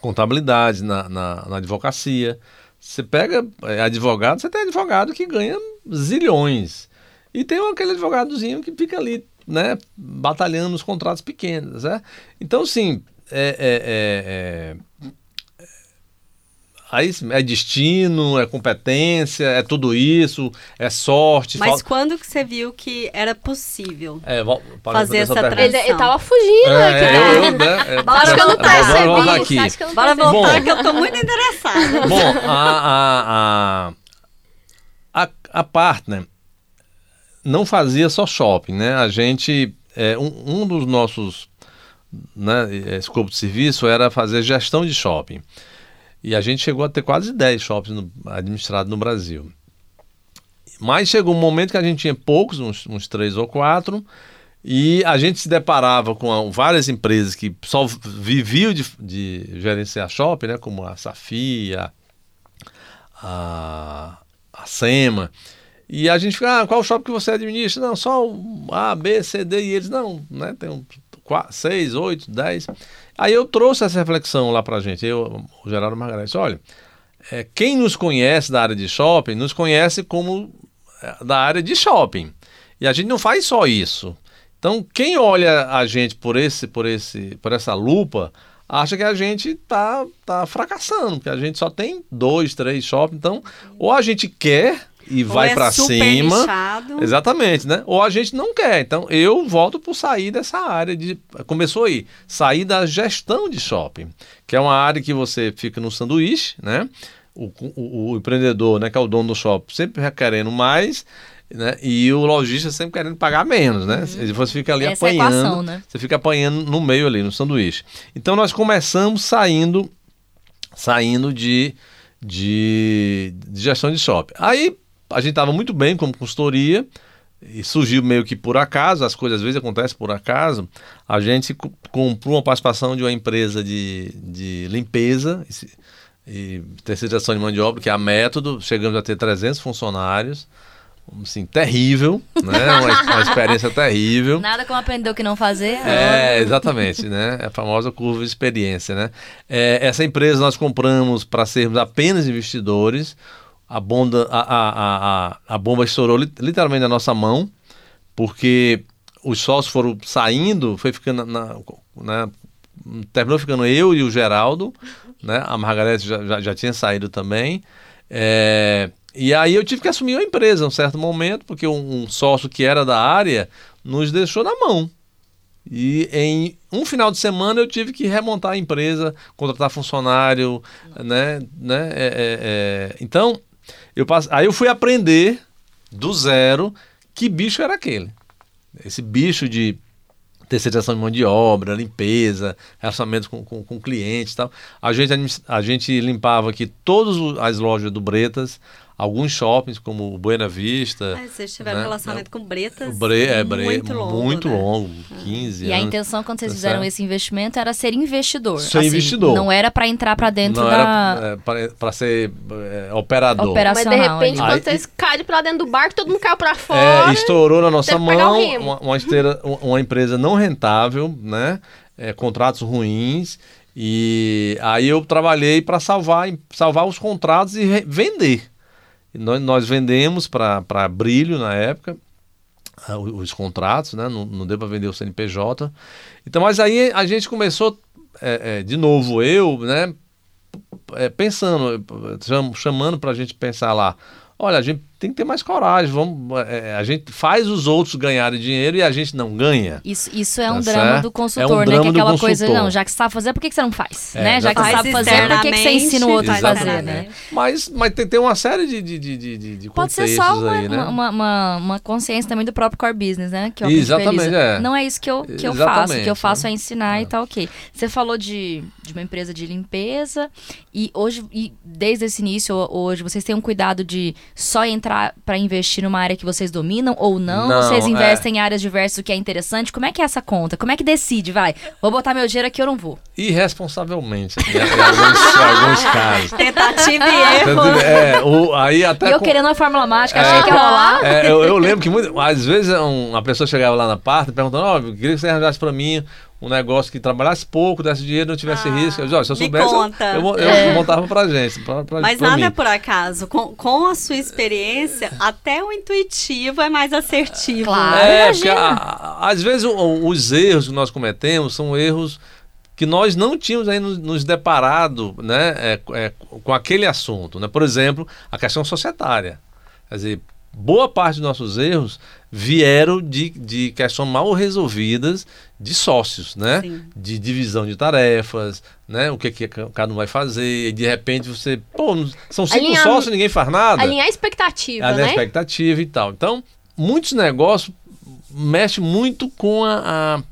contabilidade, na, na, na, advocacia. Você pega é, advogado, você tem advogado que ganha zilhões. E tem aquele advogadozinho que fica ali, né, batalhando nos contratos pequenos, né? Então, sim, é, é, é, é Aí é destino, é competência, é tudo isso, é sorte. Mas quando que você viu que era possível é, fazer essa, essa transição? Ele, ele tava fugindo é, aqui, eu, eu, né? *laughs* É, Acho que eu não percebi. Bora aqui. Eu não Bora voltar, que eu tô muito interessada. *laughs* Bom, a, a, a, a partner não fazia só shopping, né? A gente, é, um, um dos nossos né, escopo de serviço era fazer gestão de shopping. E a gente chegou a ter quase 10 shoppings no, administrados no Brasil. Mas chegou um momento que a gente tinha poucos, uns, uns três ou quatro, e a gente se deparava com várias empresas que só viviam de, de gerenciar shopping, né, como a Safia, a, a SEMA. E a gente fica, ah, qual shopping que você administra? Não, só o A, B, C, D. E eles, não, né, tem um, quatro, seis, oito, dez. Aí eu trouxe essa reflexão lá para a gente, eu, o Geraldo Margarete, olha, é, quem nos conhece da área de shopping, nos conhece como é, da área de shopping. E a gente não faz só isso. Então, quem olha a gente por esse, por esse, por essa lupa, acha que a gente está tá fracassando, porque a gente só tem dois, três shoppings. Então, ou a gente quer e Ou vai é para cima. Nichado. Exatamente, né? Ou a gente não quer. Então eu volto por sair dessa área de começou aí, sair da gestão de shopping, que é uma área que você fica no sanduíche, né? O, o, o empreendedor, né, que é o dono do shopping, sempre querendo mais, né? E o lojista sempre querendo pagar menos, né? Uhum. Você fica ali Essa apanhando, é equação, né? você fica apanhando no meio ali, no sanduíche. Então nós começamos saindo, saindo de, de, de gestão de shopping. Aí a gente estava muito bem como consultoria e surgiu meio que por acaso, as coisas às vezes acontecem por acaso. A gente comprou uma participação de uma empresa de, de limpeza e terceirização de mão de obra, que é a Método. Chegamos a ter 300 funcionários. Assim, terrível, né? Uma, uma experiência terrível. Nada como aprender o que não fazer. É, exatamente, né? É a famosa curva de experiência, né? É, essa empresa nós compramos para sermos apenas investidores a, bomba, a, a, a, a bomba estourou literalmente na nossa mão, porque os sócios foram saindo, foi ficando na, na, terminou ficando eu e o Geraldo, né? A Margarete já, já, já tinha saído também. É, e aí eu tive que assumir a empresa em um certo momento, porque um, um, sócio que era da área nos deixou na mão. E em um final de semana eu tive que remontar a empresa, contratar funcionário, né? né é, é, é. Então, eu passo, aí eu fui aprender do zero que bicho era aquele. Esse bicho de terceirização de mão de obra, limpeza, relacionamento com, com, com clientes e tal. A gente, a gente limpava aqui todas as lojas do Bretas, alguns shoppings, como o Buena Vista. Ah, vocês tiveram né? relacionamento com Bretas Bre é, Bre muito longo, muito né? longo 15 E anos. a intenção quando vocês Tá fizeram certo? esse investimento era ser investidor. Ser Assim, investidor. Não era para entrar para dentro Não da era para ser é, operador. Opera- Mas de Operacional repente, ali. quando Aí- vocês caem pra dentro do barco, todo mundo caiu pra É, fora. estourou na nossa mão uma, uma esteira- *laughs* uma empresa não rentável, né? É, contratos ruins. E aí eu trabalhei para salvar, salvar os contratos e vender. Nós, nós vendemos para Brilho na época ah, os, os contratos, né? Não, não deu para vender o CNPJ. Então, mas aí a gente começou, é, é, de novo eu, né? é, pensando, cham- chamando para a gente pensar lá. Olha, a gente tem que ter mais coragem. Vamos, é, a gente faz os outros ganharem dinheiro e a gente não ganha. Isso, isso é Tá um drama certo? do É um consultor, né? Que é aquela coisa, não, já que você sabe fazer, por que você não faz? É, né? Já que você sabe fazer, por que, você ensina o outro a fazer, né? Mas, mas tem, tem uma série de, de, de, de, de Pode ser só uma, aí, né? uma, uma, uma consciência também do próprio core business, né? Que é Exatamente, é. Não é isso que eu, que eu faço. O que eu faço é, né? ensinar e tá ok. Você falou de, de uma empresa de limpeza e hoje, e desde esse início, hoje, vocês têm um cuidado de só entrar para investir numa área que vocês dominam ou não? Não, vocês é. investem em áreas diversas, o que é interessante? Como é que é essa conta? Como é que decide? Vai, vou botar meu dinheiro aqui ou não vou? Irresponsavelmente, em, em alguns, alguns casos. Tentativa e erro. É, o, aí até E eu com- querendo uma fórmula mágica, achei que ia rolar. É, eu, eu lembro que muito, às vezes um- uma pessoa chegava lá na parte perguntando: Ó, eu queria que você arranjasse para mim um negócio que trabalhasse pouco, desse dinheiro, não tivesse Ah, risco. Eu disse, "Ó, se eu me soubesse, eu, conta. eu, eu É. montava pra gente. Pra, pra, Mas pra nada mim. é por acaso. Com, com a sua experiência, até o intuitivo é mais assertivo. Claro. né? É, imagina. porque a- a- às vezes o- o- os erros que nós cometemos são erros que nós não tínhamos aí nos, nos deparado né, é, é, com aquele assunto. Né? Por exemplo, a questão societária. Quer dizer, boa parte dos nossos erros vieram de, de questões mal resolvidas de sócios, né? Sim. De divisão de tarefas, né? O que, que cada um vai fazer, e de repente você, pô, são cinco Alinhar- sócios e ninguém faz nada Alinhar a expectativa, a né? expectativa e tal. Então, muitos negócios mexem muito com, a, a-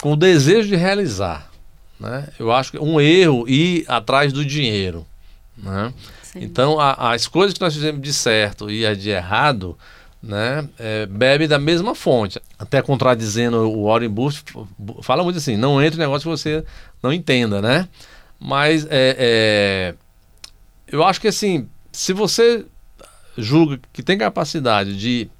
com o desejo de realizar. Né? Eu acho que um erro ir atrás do dinheiro. Né? Então, a- as coisas que nós fizemos de certo e a de errado né, é, bebe da mesma fonte. Até contradizendo o Warren Buffett, fala muito assim, não entre em negócio que você não entenda, né? Mas é, é, eu acho que assim, se você julga que tem capacidade de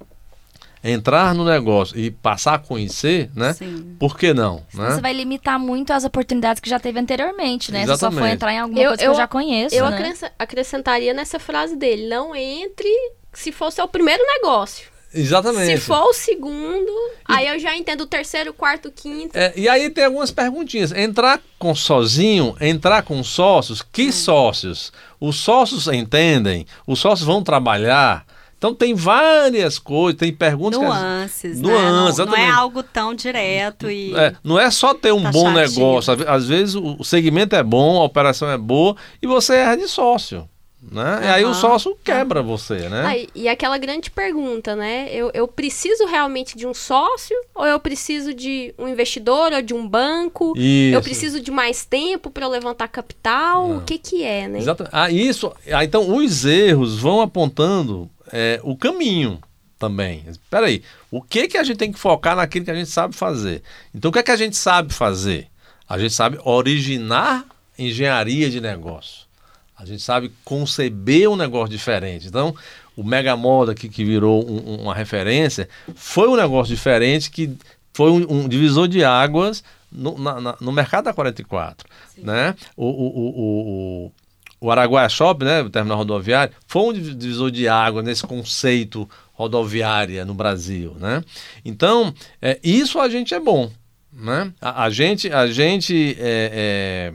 entrar no negócio e passar a conhecer, né? Sim. Por que não? Né? Você vai limitar muito as oportunidades que já teve anteriormente, né? Você só Exatamente. foi entrar em alguma Eu- coisa que eu- eu já conheço, Eu né? acresce- acrescentaria nessa frase dele: não entre se for seu primeiro negócio. Exatamente. Se for o segundo, aí eu já entendo o terceiro, quarto, quinto. É, e aí tem algumas perguntinhas. Entrar com sozinho, entrar com sócios, que sócios? Os sócios entendem? Os sócios vão trabalhar? Então tem várias coisas, tem perguntas que as- Nuances, Nuances, né? Não, não é exatamente. algo tão direto e... É, não é só ter um bom taxativo. negócio. Às ve- Às vezes o segmento é bom, a operação é boa e você erra de sócio. Né? E aí o sócio quebra você, né? Ah, e- aquela grande pergunta, né? Eu, eu preciso realmente de um sócio? Ou eu preciso de um investidor ou de um banco? Isso. Eu preciso de mais tempo para eu levantar capital? Não. O que que é, né? Exato. Ah, isso. Ah, então, os erros vão apontando é, o caminho também. Espera aí. O que que a gente tem que focar naquilo que a gente sabe fazer? Então, o que é que a gente sabe fazer? A gente sabe originar engenharia de negócio. A gente sabe conceber um negócio diferente. Então, o Mega Moda aqui, que virou um- um- uma referência, foi um negócio diferente que foi um, um divisor de águas no, na- na- no mercado da 44. Né? O, o, o, o, o- Araguaia Shopping, né, o terminal rodoviário, foi um div- divisor de água nesse conceito rodoviária no Brasil. Né? Então, é, isso a gente é bom. Né? A, a gente, a gente é,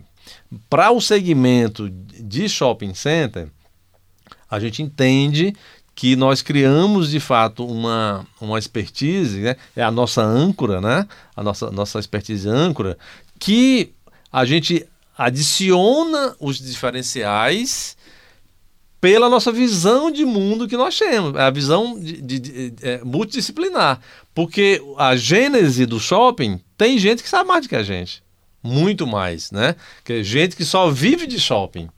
para o segmento de shopping center, a gente entende que nós criamos de fato uma, uma expertise, né? é a nossa âncora, né? a nossa, nossa expertise âncora, que a gente adiciona os diferenciais pela nossa visão de mundo que nós temos, a visão de, de, de, é, multidisciplinar. Porque a gênese do shopping tem gente que sabe mais do que a gente. Muito mais, né? Que é gente que só vive de shopping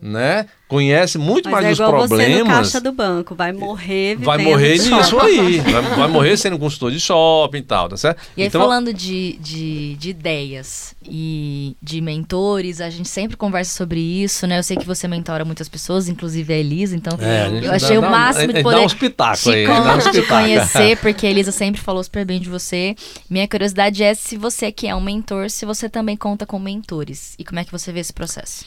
né? Conhece muito Mas mais é igual problemas. Você no caixa do banco, vai morrer vivendo vai morrer de nisso aí. *laughs* Vai, vai morrer sendo consultor de shopping e tal, tá certo? E aí, então, falando de, de, de ideias e de mentores, a gente sempre conversa sobre isso, né? Eu sei que você mentora muitas pessoas, inclusive a Elisa, então É, eu achei dá- o dá- máximo a de poder dá uns pitacos te, aí, con- dá uns te pitacos. conhecer, porque a Elisa sempre falou super bem de você. Minha curiosidade é se você que é um mentor, se você também conta com mentores. E como é que você vê esse processo?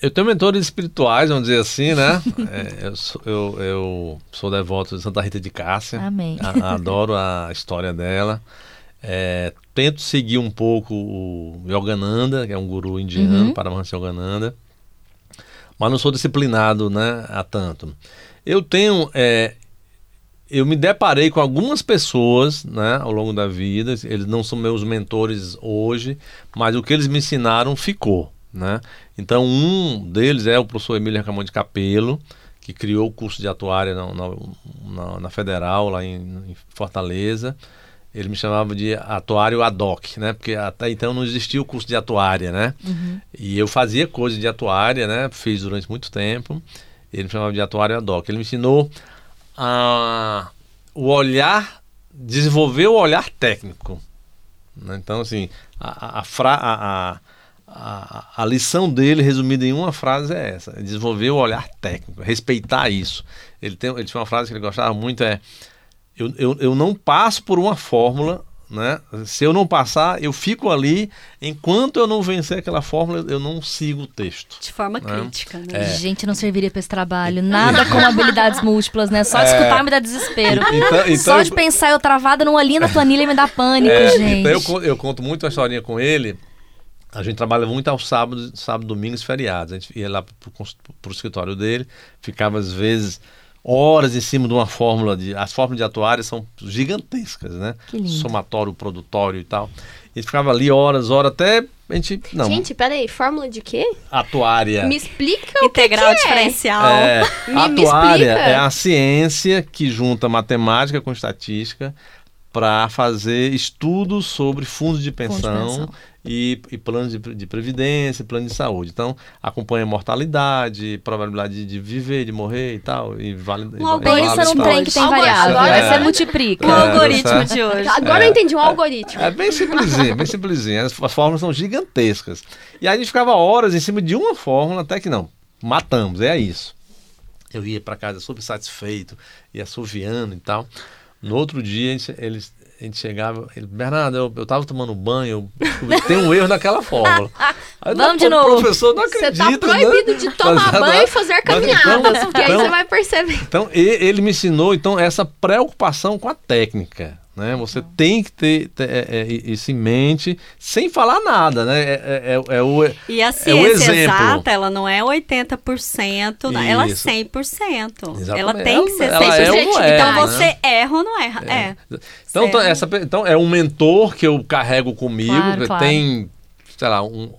Eu tenho mentores espirituais, vamos dizer assim, né? *laughs* É, eu, sou, eu, eu sou devoto de Santa Rita de Cássia. Amém. A- adoro a história dela. É, tento seguir um pouco o Yogananda, que é um guru indiano, Uhum. Paramahansa Yogananda. Mas não sou disciplinado né, a tanto. Eu tenho... é, eu me deparei com algumas pessoas né, ao longo da vida, eles não são meus mentores hoje, mas o que eles me ensinaram ficou. Né? Então, um deles é o professor Emílio Camão de Capelo, que criou o curso de atuária na, na, na- Federal, lá em, em Fortaleza. Ele me chamava de atuário ad hoc, né? Porque até então não existia o curso de atuária, né? E eu fazia coisa de atuária, né? Fiz durante muito tempo. Ele me chamava de atuário ad hoc. Ele me ensinou a, o olhar, desenvolver o olhar técnico. né? Então, assim, a, a, a, a, a, a lição dele, resumida em uma frase, é essa: é desenvolver o olhar técnico, respeitar isso. Ele, tem, ele tinha uma frase que ele gostava muito: é eu, eu, eu não passo por uma fórmula. Né? Se eu não passar, eu fico ali. Enquanto eu não vencer aquela fórmula, eu não sigo o texto. De forma Né? crítica, né? É. Gente, não serviria pra esse trabalho. Nada com habilidades múltiplas, né? Só de escutar me dá desespero. Então- então Só de pensar eu travada numa linha da planilha me dá pânico, É, gente. Então eu, eu conto muito a historinha com ele. A gente trabalha muito aos sábados, sábado, domingos e feriados. A gente ia lá pro, cons- pro escritório dele, ficava às vezes horas em cima de uma fórmula de. As fórmulas de atuária são gigantescas, né? Que lindo. Somatório, produtório e tal. E ficava ali horas, horas, até a gente. Não, Gente, peraí, fórmula de quê? atuária. Me explica o Integral que, que é. diferencial. É, *laughs* Me- me atuária explica. é a ciência que junta matemática com estatística para fazer estudos sobre fundos de Fundos de pensão, pensão. E, e planos de, de previdência, plano de saúde. Então, acompanha mortalidade, probabilidade de, de viver, de morrer e tal. E vale, num e tal. trem que tem Agora- variável. agora- Aí você multiplica. O É, algoritmo certo. de hoje. Agora eu entendi um algoritmo. É bem simplesinho, bem simplesinho. As, as fórmulas são gigantescas. E aí a gente ficava horas em cima de uma fórmula, até que não. Matamos, é isso. Eu ia para casa super satisfeito, ia assoviando e tal. No outro dia, eles, a gente chegava, ele, Bernardo, eu, eu tava tomando banho, eu tem um erro naquela fórmula. *laughs* Aí, Vamos não, de novo. Professor, não Você acredita, tá proibido né? de tomar Mas- banho e fazer caminhadas, então- porque aí então- você vai perceber. então, ele me ensinou então essa preocupação com a técnica. Né? Você tem que ter, ter é, é, isso em mente sem falar nada. Né? É, é- é- é o, E a É ciência exata, ela não é 80%, né? ela é Isso. 100%. Exatamente. Ela tem que ser Ela- ela é ou 100%. não é, então né? você erra ou não erra. É. Então, então, Certo. essa, então, é um mentor que eu carrego comigo. Claro, que claro. Tem, sei lá, um-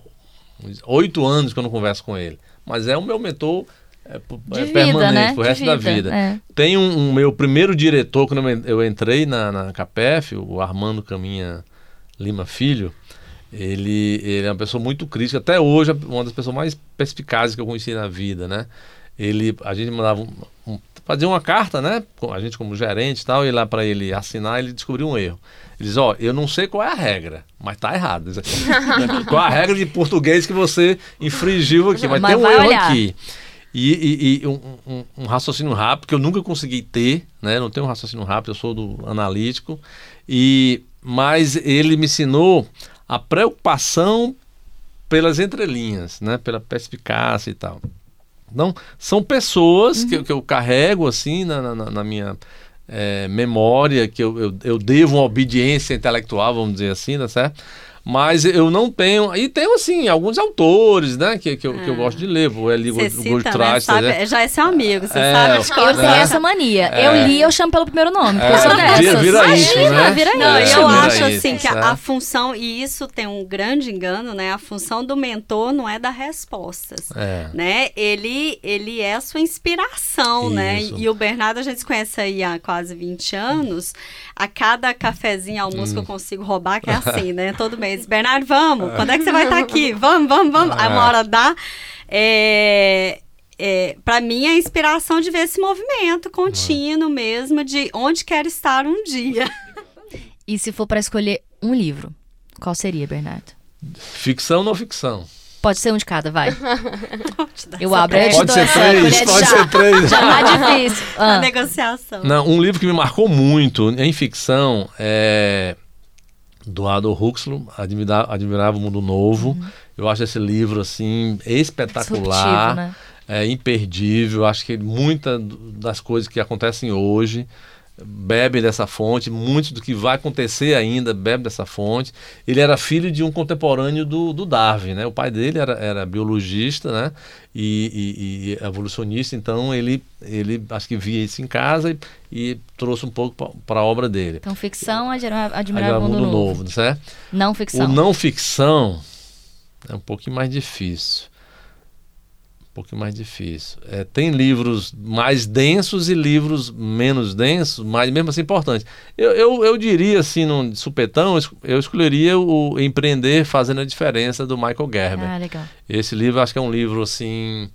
oito anos que eu não converso com ele. Mas é o meu mentor é, é vida, permanente né? pro resto da vida, vida. é. Tem um, um meu primeiro diretor, quando eu en- eu entrei na, na CAPEF, o Armando Caminha Lima Filho, ele, ele é uma pessoa muito crítica, até hoje é uma das pessoas mais perspicazes que eu conheci na vida, né? Ele, a gente mandava um, um, fazia uma carta, né? A gente como gerente e tal, e lá para ele assinar, ele descobriu um erro. Ele diz, ó, eu não sei qual é a regra, mas tá errado. *laughs* Qual é a regra de português que você infringiu aqui? Mas, Mas tem um erro olhar. aqui. E, e- e um, um- um raciocínio rápido que eu nunca consegui ter, né? Não tenho um raciocínio rápido, eu sou do analítico. E mas ele me ensinou a preocupação pelas entrelinhas, né? Pela perspicácia e tal. Então, são pessoas que, eu- que eu carrego assim na, na- na minha eh, memória, que eu, eu, eu devo uma obediência intelectual, vamos dizer assim, tá certo? Mas eu não tenho. E tenho, assim, alguns autores, né? Que, que, eu, que eu gosto de ler. O Eli Você Gold cita, né? Sabe- Já é seu amigo, você É, sabe eu tenho É. essa mania. É. Eu li, eu chamo pelo primeiro nome. porque eu sou É, dessas. vira- vira isso, Imagina, né? vira Não, isso. eu Vira acho isso, assim que a, né? a função, e isso tem um grande engano, né? A função do mentor não é dar respostas. É. Né? Ele, ele é a sua inspiração, né? Isso. E o Bernardo, a gente se conhece aí há quase 20 anos. A cada cafezinho, almoço que Hum. eu consigo roubar, que é assim, né? Todo mês. Bernardo, vamos! Quando é que você vai estar aqui? *laughs* Vamos, vamos, vamos! Aí uma É. hora dá. É, é, para mim, é a inspiração de ver esse movimento contínuo mesmo, de onde quero estar um dia. E se for pra escolher um livro, qual seria, Bernardo? Ficção ou não ficção? Pode ser um de cada, vai. Eu abro, te Pode ser três, pode ser três. Já tá difícil. *laughs* A Ah, negociação. Não, um livro que me marcou muito em ficção é do Adolf Huxley, Admira- Admirável Mundo Novo. Eu acho esse livro assim espetacular, né? é imperdível. Acho que muitas das coisas que acontecem hoje bebem dessa fonte, muito do que vai acontecer ainda bebe dessa fonte. Ele era filho de um contemporâneo do, do Darwin, né? O pai dele era, era biologista, né? E, e- e evolucionista, então ele, ele acho que via isso em casa e, e trouxe um pouco para a obra dele. Então, ficção, admira- Admirável admirável mundo, novo. certo? Não O ficção. não ficção é um pouquinho mais difícil. Um pouquinho mais difícil. É, tem livros mais densos e livros menos densos, mas mesmo assim importantes. Eu, eu, eu diria assim, num supetão, eu es- eu escolheria o Empreender Fazendo a Diferença do Michael Gerber. Ah, legal. Esse livro acho que é um livro assim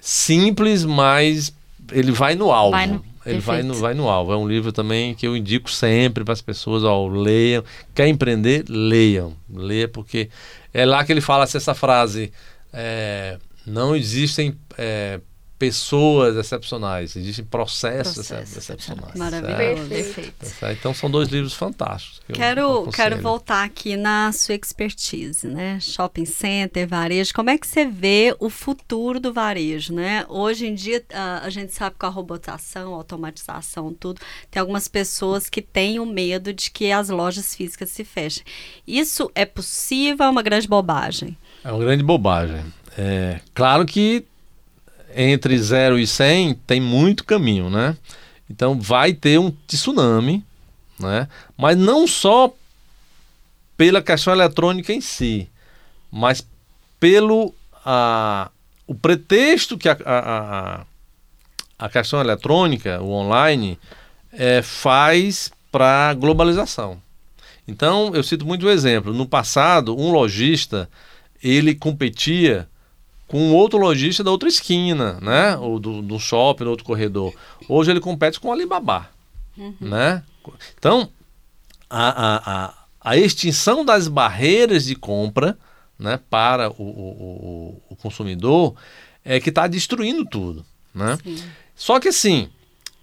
simples, mas ele vai no alvo. Vai no- Ele vai no, vai no alvo. É um livro também que eu indico sempre para as pessoas, ó, leiam. Quer empreender? Leiam. Leia porque é lá que ele fala assim, essa frase, é, não existem é, pessoas excepcionais, existem processos, Processos excepcionais. Maravilhoso. Perfeito. Então são dois livros fantásticos. que Quero, quero voltar aqui na sua expertise, né? Shopping center, varejo. Como é que você vê o futuro do varejo, né? Hoje em dia, a, a gente sabe com a robotização, automatização, tudo, tem algumas pessoas que têm o medo de que as lojas físicas se fechem. Isso é possível ou é uma grande bobagem? É uma grande bobagem. É, claro que entre 0 e 100 tem muito caminho, né? Então vai ter um tsunami, né? Mas não só pela questão eletrônica em si, mas pelo a, o pretexto que a, a, a, questão eletrônica, o online, é, faz para a globalização. Então, eu cito muito o exemplo. No passado, um lojista, ele competia com outro lojista da outra esquina, né? Ou do, do shopping, do outro corredor. Hoje ele compete com o Alibaba, né? Então, a, a, a, a extinção das barreiras de compra né, para o, o, o- o consumidor é que está destruindo tudo, né? Só que assim,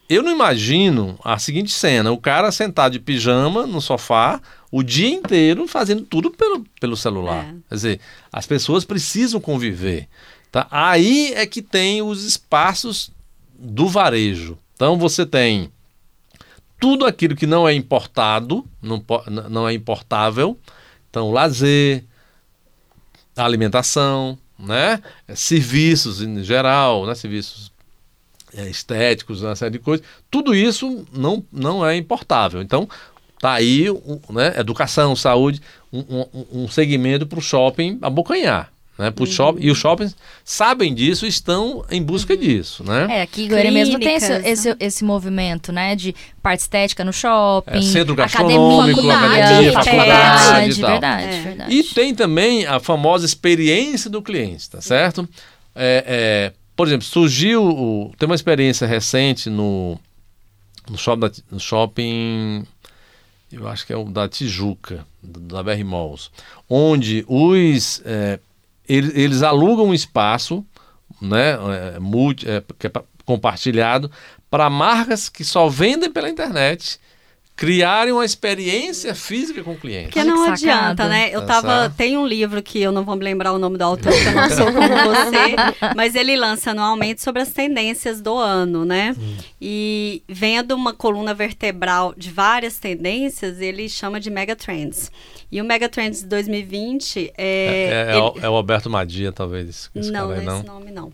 eu não imagino a seguinte cena: o cara sentado de pijama no sofá o dia inteiro fazendo tudo pelo, pelo celular. É. Quer dizer, as pessoas precisam conviver. Tá? Aí é que tem os espaços do varejo. Então você tem tudo aquilo que não é importado, não, não é importável. Então, lazer, alimentação, né? Eh, serviços em geral, né? serviços estéticos, uma série de coisas. Tudo isso não, não é importável. Então, tá aí né? educação, saúde, um, um- um segmento para o shopping abocanhar. Né? Pro shopping, e os shoppings sabem disso e estão em busca disso. Né? É, aqui em Goiânia mesmo tem esse, Clínicas, esse, esse movimento, né? De parte estética no shopping, É, centro academia, gastronômico, academia, faculdade faculdade, e tal. verdade, É. verdade. E tem também a famosa experiência do cliente, tá certo? É, é, por exemplo, surgiu. tem uma experiência recente no, no, shopping, da- no shopping. Eu acho que é o da Tijuca, da BR Malls, onde os. é, eles, eles alugam um espaço né, é, multi, é, é pa- compartilhado para marcas que só vendem pela internet criarem uma experiência física com o cliente. Porque não que adianta, né? Eu Tá tava. Tem um livro que eu não vou me lembrar o nome do autor, porque eu não sou como *laughs* você, mas ele lança anualmente sobre as tendências do ano, né? E vendo uma coluna vertebral de várias tendências, ele chama de Megatrends. E o Megatrends 2020 é. É, é, ele- o- é o Alberto Madia, talvez. Esse não, cara aí, não é não. esse nome não.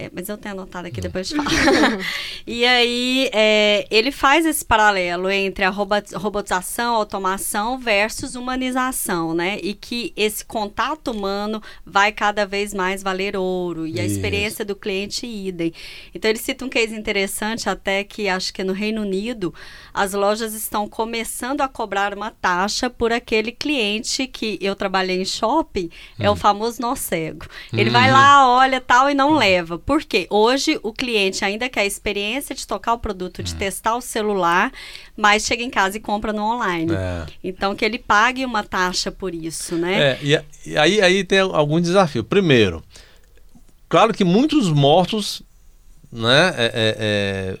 É, mas eu tenho anotado aqui, depois eu te falo. *laughs* e aí, é, ele faz esse paralelo entre a robo- robotização, automação versus humanização, né? E que esse contato humano vai cada vez mais valer ouro. E a Isso. experiência do cliente idem. Então, ele cita um case interessante até que acho que no Reino Unido, as lojas estão começando a cobrar uma taxa por aquele cliente que eu trabalhei em shopping, é o famoso nó cego. Ele vai lá, olha tal e não leva. Por quê? Hoje o cliente ainda quer a experiência de tocar o produto, de testar o celular, mas chega em casa e compra no online. É. Então que ele pague uma taxa por isso, né? É, e, e aí, aí tem algum desafio. Primeiro, claro que muitos mortos né, é- é- é,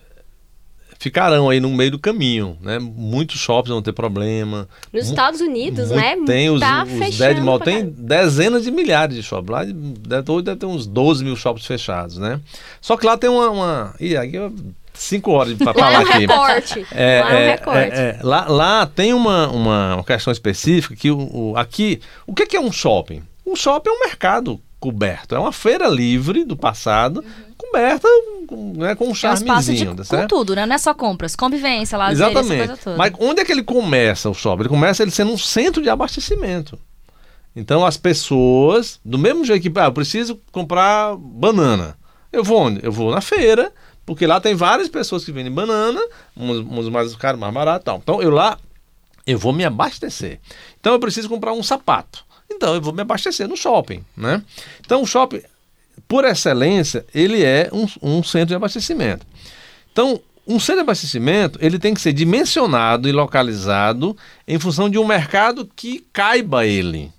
ficarão aí no meio do caminho. Né? Muitos shoppings vão ter problema. Nos Mu- Estados Unidos, Muito- né? Tem os, tá os dead mall, tem caramba. dezenas de milhares de shoppings. Lá deve, hoje deve ter uns 12 mil shoppings fechados, né? Só que lá tem uma. uma... Ih, aqui eu- cinco horas para falar *laughs* é um aqui. recorte. É, Lá é um é, recorte. é, é. Lá, lá tem uma, uma, uma questão específica que o, o- aqui. O que, que é um shopping? Um shopping é um mercado coberto. É uma feira livre do passado, coberta com, né, com um É de charmezinho, tá com tudo, né? Não é só compras, convivência, essa Exatamente. Mas onde é que ele começa o shopping? Ele começa ele sendo um centro de abastecimento. Então as pessoas, do mesmo jeito que ah, eu preciso comprar banana, eu vou onde? Eu vou na feira, porque lá tem várias pessoas que vendem banana, uns, uns mais caros, mais barato, e tal. Então eu lá eu vou me abastecer. Então eu preciso comprar um sapato. Então eu vou me abastecer no shopping, né? Então o shopping, por excelência, ele é um, um centro de abastecimento. Então, um centro de abastecimento, ele tem que ser dimensionado e localizado em função de um mercado que caiba ele.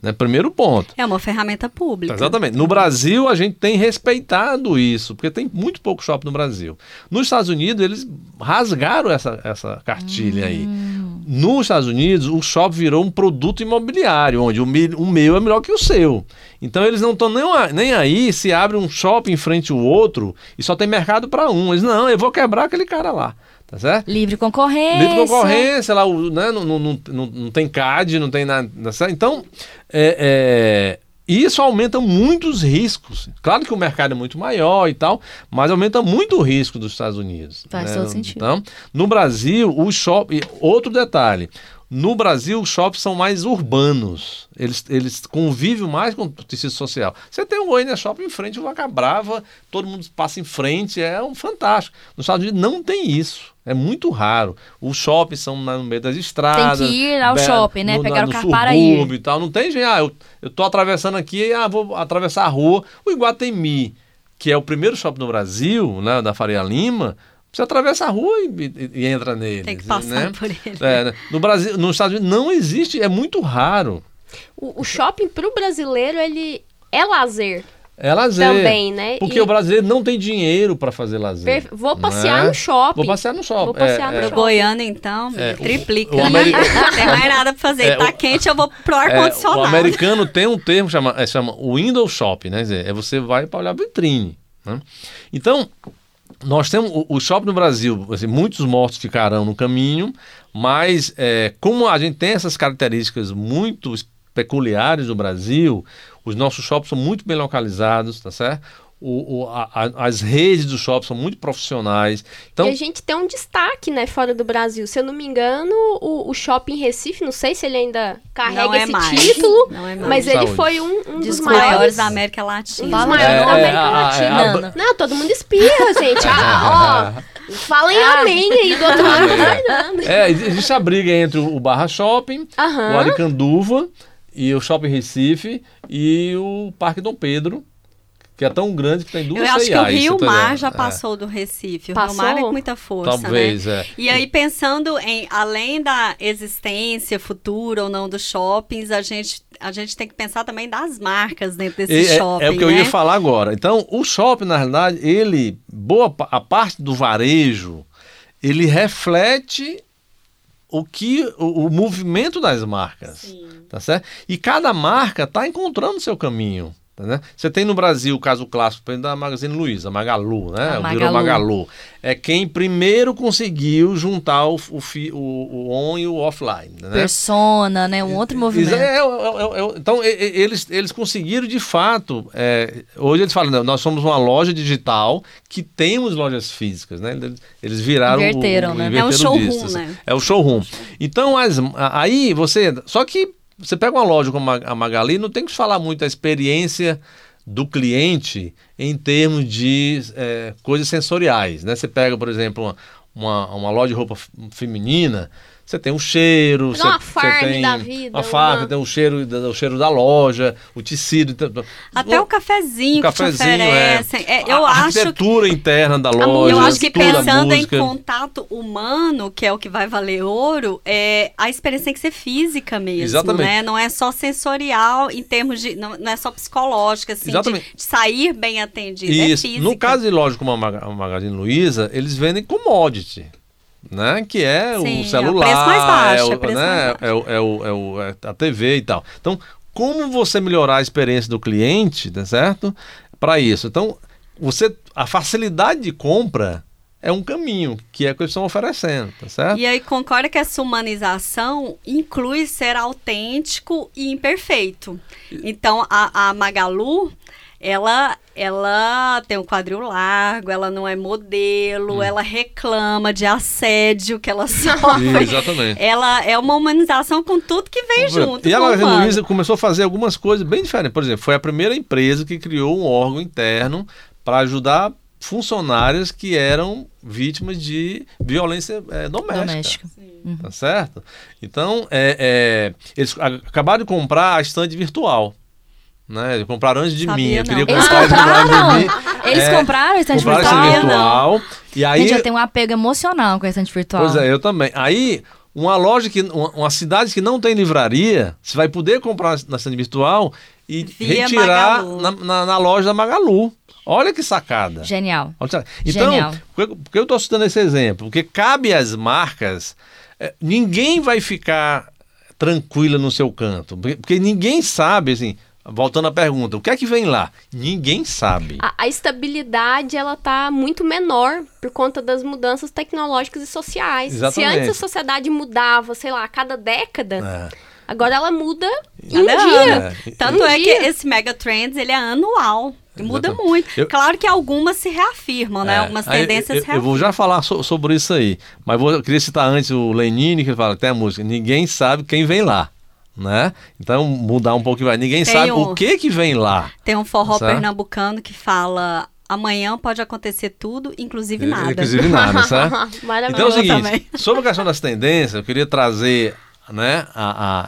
Né? Primeiro ponto. É uma ferramenta pública. Exatamente. No Brasil, a gente tem respeitado isso, porque tem muito pouco shopping no Brasil. Nos Estados Unidos, eles rasgaram essa, essa cartilha aí. Nos Estados Unidos, o shopping virou um produto imobiliário, onde o, o meu é melhor que o seu. Então, eles não estão nem, nem aí se abre um shopping em frente ao outro e só tem mercado para um. Eles, não, eu vou quebrar aquele cara lá. Tá certo? Livre concorrência. Livre concorrência, lá, né, não, não, não, não, tem CAD, não tem nada. certo? Então, é, é, isso aumenta muito os riscos. Claro que o mercado é muito maior e tal, mas aumenta muito o risco dos Estados Unidos. Faz todo sentido. Então, no Brasil, o shopping. Outro detalhe. No Brasil, os shoppings são mais urbanos. Eles, eles convivem mais com o tecido social. Você tem o Goiânia Shopping em frente, o Vaca Brava, todo mundo passa em frente, é um fantástico. Nos Estados Unidos não tem isso. É muito raro. Os shoppings são no meio das estradas. Tem que ir ao be- shopping, né? no- Pegar no o carro para ir. E tal. Não tem gente, ah, eu, eu tô atravessando aqui, ah, vou atravessar a rua. O Iguatemi, que é o primeiro shopping no Brasil, né, da Faria Lima, você atravessa a rua e, e- e entra nele. Tem que passar né? por ele. É, né? No Brasil, nos Estados Unidos não existe, é muito raro. O, o shopping pro brasileiro, ele é lazer É lazer. também, né? Porque E o brasileiro não tem dinheiro para fazer lazer. per- Vou passear né? no shopping. Vou passear no shopping. Vou passear É, no é. Goiânia, então, É, o- triplica. o ameri- Não tem mais nada pra fazer. *laughs* É, tá o- quente, eu vou pro É, ar-condicionado. o americano tem um termo que chama, é, chama window shopping, né? Quer dizer, é você vai para olhar a vitrine. né? Então, nós temos o, o shopping no Brasil, assim, muitos mortos ficarão no caminho, mas é, como a gente tem essas características muito es- peculiares do Brasil, os nossos shoppings são muito bem localizados, tá certo? O, o- a- a- as redes dos shoppings são muito profissionais. Então, E a gente tem um destaque, né, fora do Brasil. Se eu não me engano, o, o shopping Recife, não sei se ele ainda carrega Não é esse mais. título, Não é mais. mas ele Saúde. foi um, um dos Dos maiores. maiores da América Latina. Um dos maiores É, da é, América a- a- Latina. Não, todo mundo espirra, *laughs* gente. Ah, ó, falem Ah. amém aí do outro lado do é, existe a briga entre o Barra Shopping, Aham. o Aricanduva e o Shopping Recife e o Parque Dom Pedro, que é tão grande que tem duas Eu acho que o CIAs, Rio tá Mar já É. passou do Recife. O Passou? Rio Mar é com muita força, Talvez, né? é. E aí, pensando em, além da existência futura ou não dos shoppings, a gente, a gente tem que pensar também das marcas dentro E desse é, shopping, é o que eu né? ia falar agora. Então, o shopping, na realidade, ele, boa a parte do varejo, ele reflete o que o, o movimento das marcas, tá certo? E cada marca está encontrando seu caminho. Tá, Né? Você tem no Brasil o caso clássico exemplo, da Magazine Luiza, Magalu, né? A Virou Magalu. Magalu. É quem primeiro conseguiu juntar o, o, o- o on e o offline. Né? Persona, né? Um outro movimento. Exa- é, é, é, é, então, eles, eles conseguiram de fato. é, hoje eles falam, não, nós somos uma loja digital que temos lojas físicas, né? Eles, viraram. o- Inverteram, o, né? inverteram É um showroom, disso, né? É o showroom. Então, as, aí você. Só que você pega uma loja como a Magali, não tem que falar muito a experiência do cliente em termos de é, coisas sensoriais, né? Você pega, por exemplo, uma, uma, loja de roupa feminina, você tem um cheiro, você, uma Farm tem da vida, uma farm, uma- tem o cheiro, da- o cheiro da loja, o tecido, então- Até o cafezinho, o cafezinho, que te oferecem. É, eu a acho que arquitetura interna da loja, eu acho que pensando em contato humano, que é o que vai valer ouro, é, a experiência tem que ser física mesmo, Exatamente. né? Não é só sensorial em termos de... Não, não é só psicológica, assim, de, Exatamente. de sair bem atendido, é Isso. física. No caso de loja como a Magazine Luiza, eles vendem commodity. Né? Que é Sim, é o o celular, preço mais baixo, é, o- é o preço né? mais baixo. é o- é o- é o- é a TV e tal. Então, como você melhorar a experiência do cliente, tá certo? Para isso. Então, você a facilidade de compra é um caminho que é o que eles estão oferecendo, tá certo? E aí concorda que essa humanização inclui ser autêntico e imperfeito. Então a, a Magalu, ela, ela tem um quadril largo, ela não é modelo, Hum. ela reclama de assédio que ela sofre. Exatamente. Ela é uma humanização com tudo que vem junto. E a com o Magazine humano. Luiza começou a fazer algumas coisas bem diferentes. Por exemplo, foi a primeira empresa que criou um órgão interno para ajudar funcionários que eram vítimas de violência eh, doméstica. Doméstica. Tá certo? Então, é, é, eles acabaram de comprar a estande virtual. Né? Eles compraram antes de Sabia, mim. Eu queria Eles comprar lugar compraram? de mim. Eles É, compraram o estante Compraram virtual? esse virtual. E aí, Gente, eu tenho um apego emocional com a estante virtual. Pois é, eu também. Aí, uma loja que. Uma, uma cidade que não tem livraria, você vai poder comprar na estande virtual e Via retirar na, na- na loja da Magalu. Olha que sacada. Genial. Então, Genial. por que- eu estou citando esse exemplo? Porque cabe às marcas. eh, ninguém vai ficar tranquila no seu canto. Porque, porque ninguém sabe, assim. Voltando à pergunta, o que é que vem lá? Ninguém sabe. A, a estabilidade ela tá muito menor por conta das mudanças tecnológicas e sociais. Exatamente. Se antes a sociedade mudava, sei lá, a cada década, É. agora ela muda em um dia. É. Tanto Um é que dia. esse Mega Trends, ele é anual. Muda Exatamente. muito. Eu- Claro que algumas se reafirmam, né? É, Algumas aí tendências eu, se eu, eu vou reafirmam. já falar so- sobre isso aí, mas vou, eu queria citar antes o Lenine, que ele fala, tem a música, ninguém sabe quem vem lá, né? Então, mudar um pouco, vai. ninguém Tem sabe um- o que que vem lá. Tem um forró Certo. pernambucano que fala amanhã pode acontecer tudo, inclusive nada. Inclusive nada, sabe? *laughs* Então é o seguinte, também. *laughs* sobre a questão das tendências, eu queria trazer, né, a,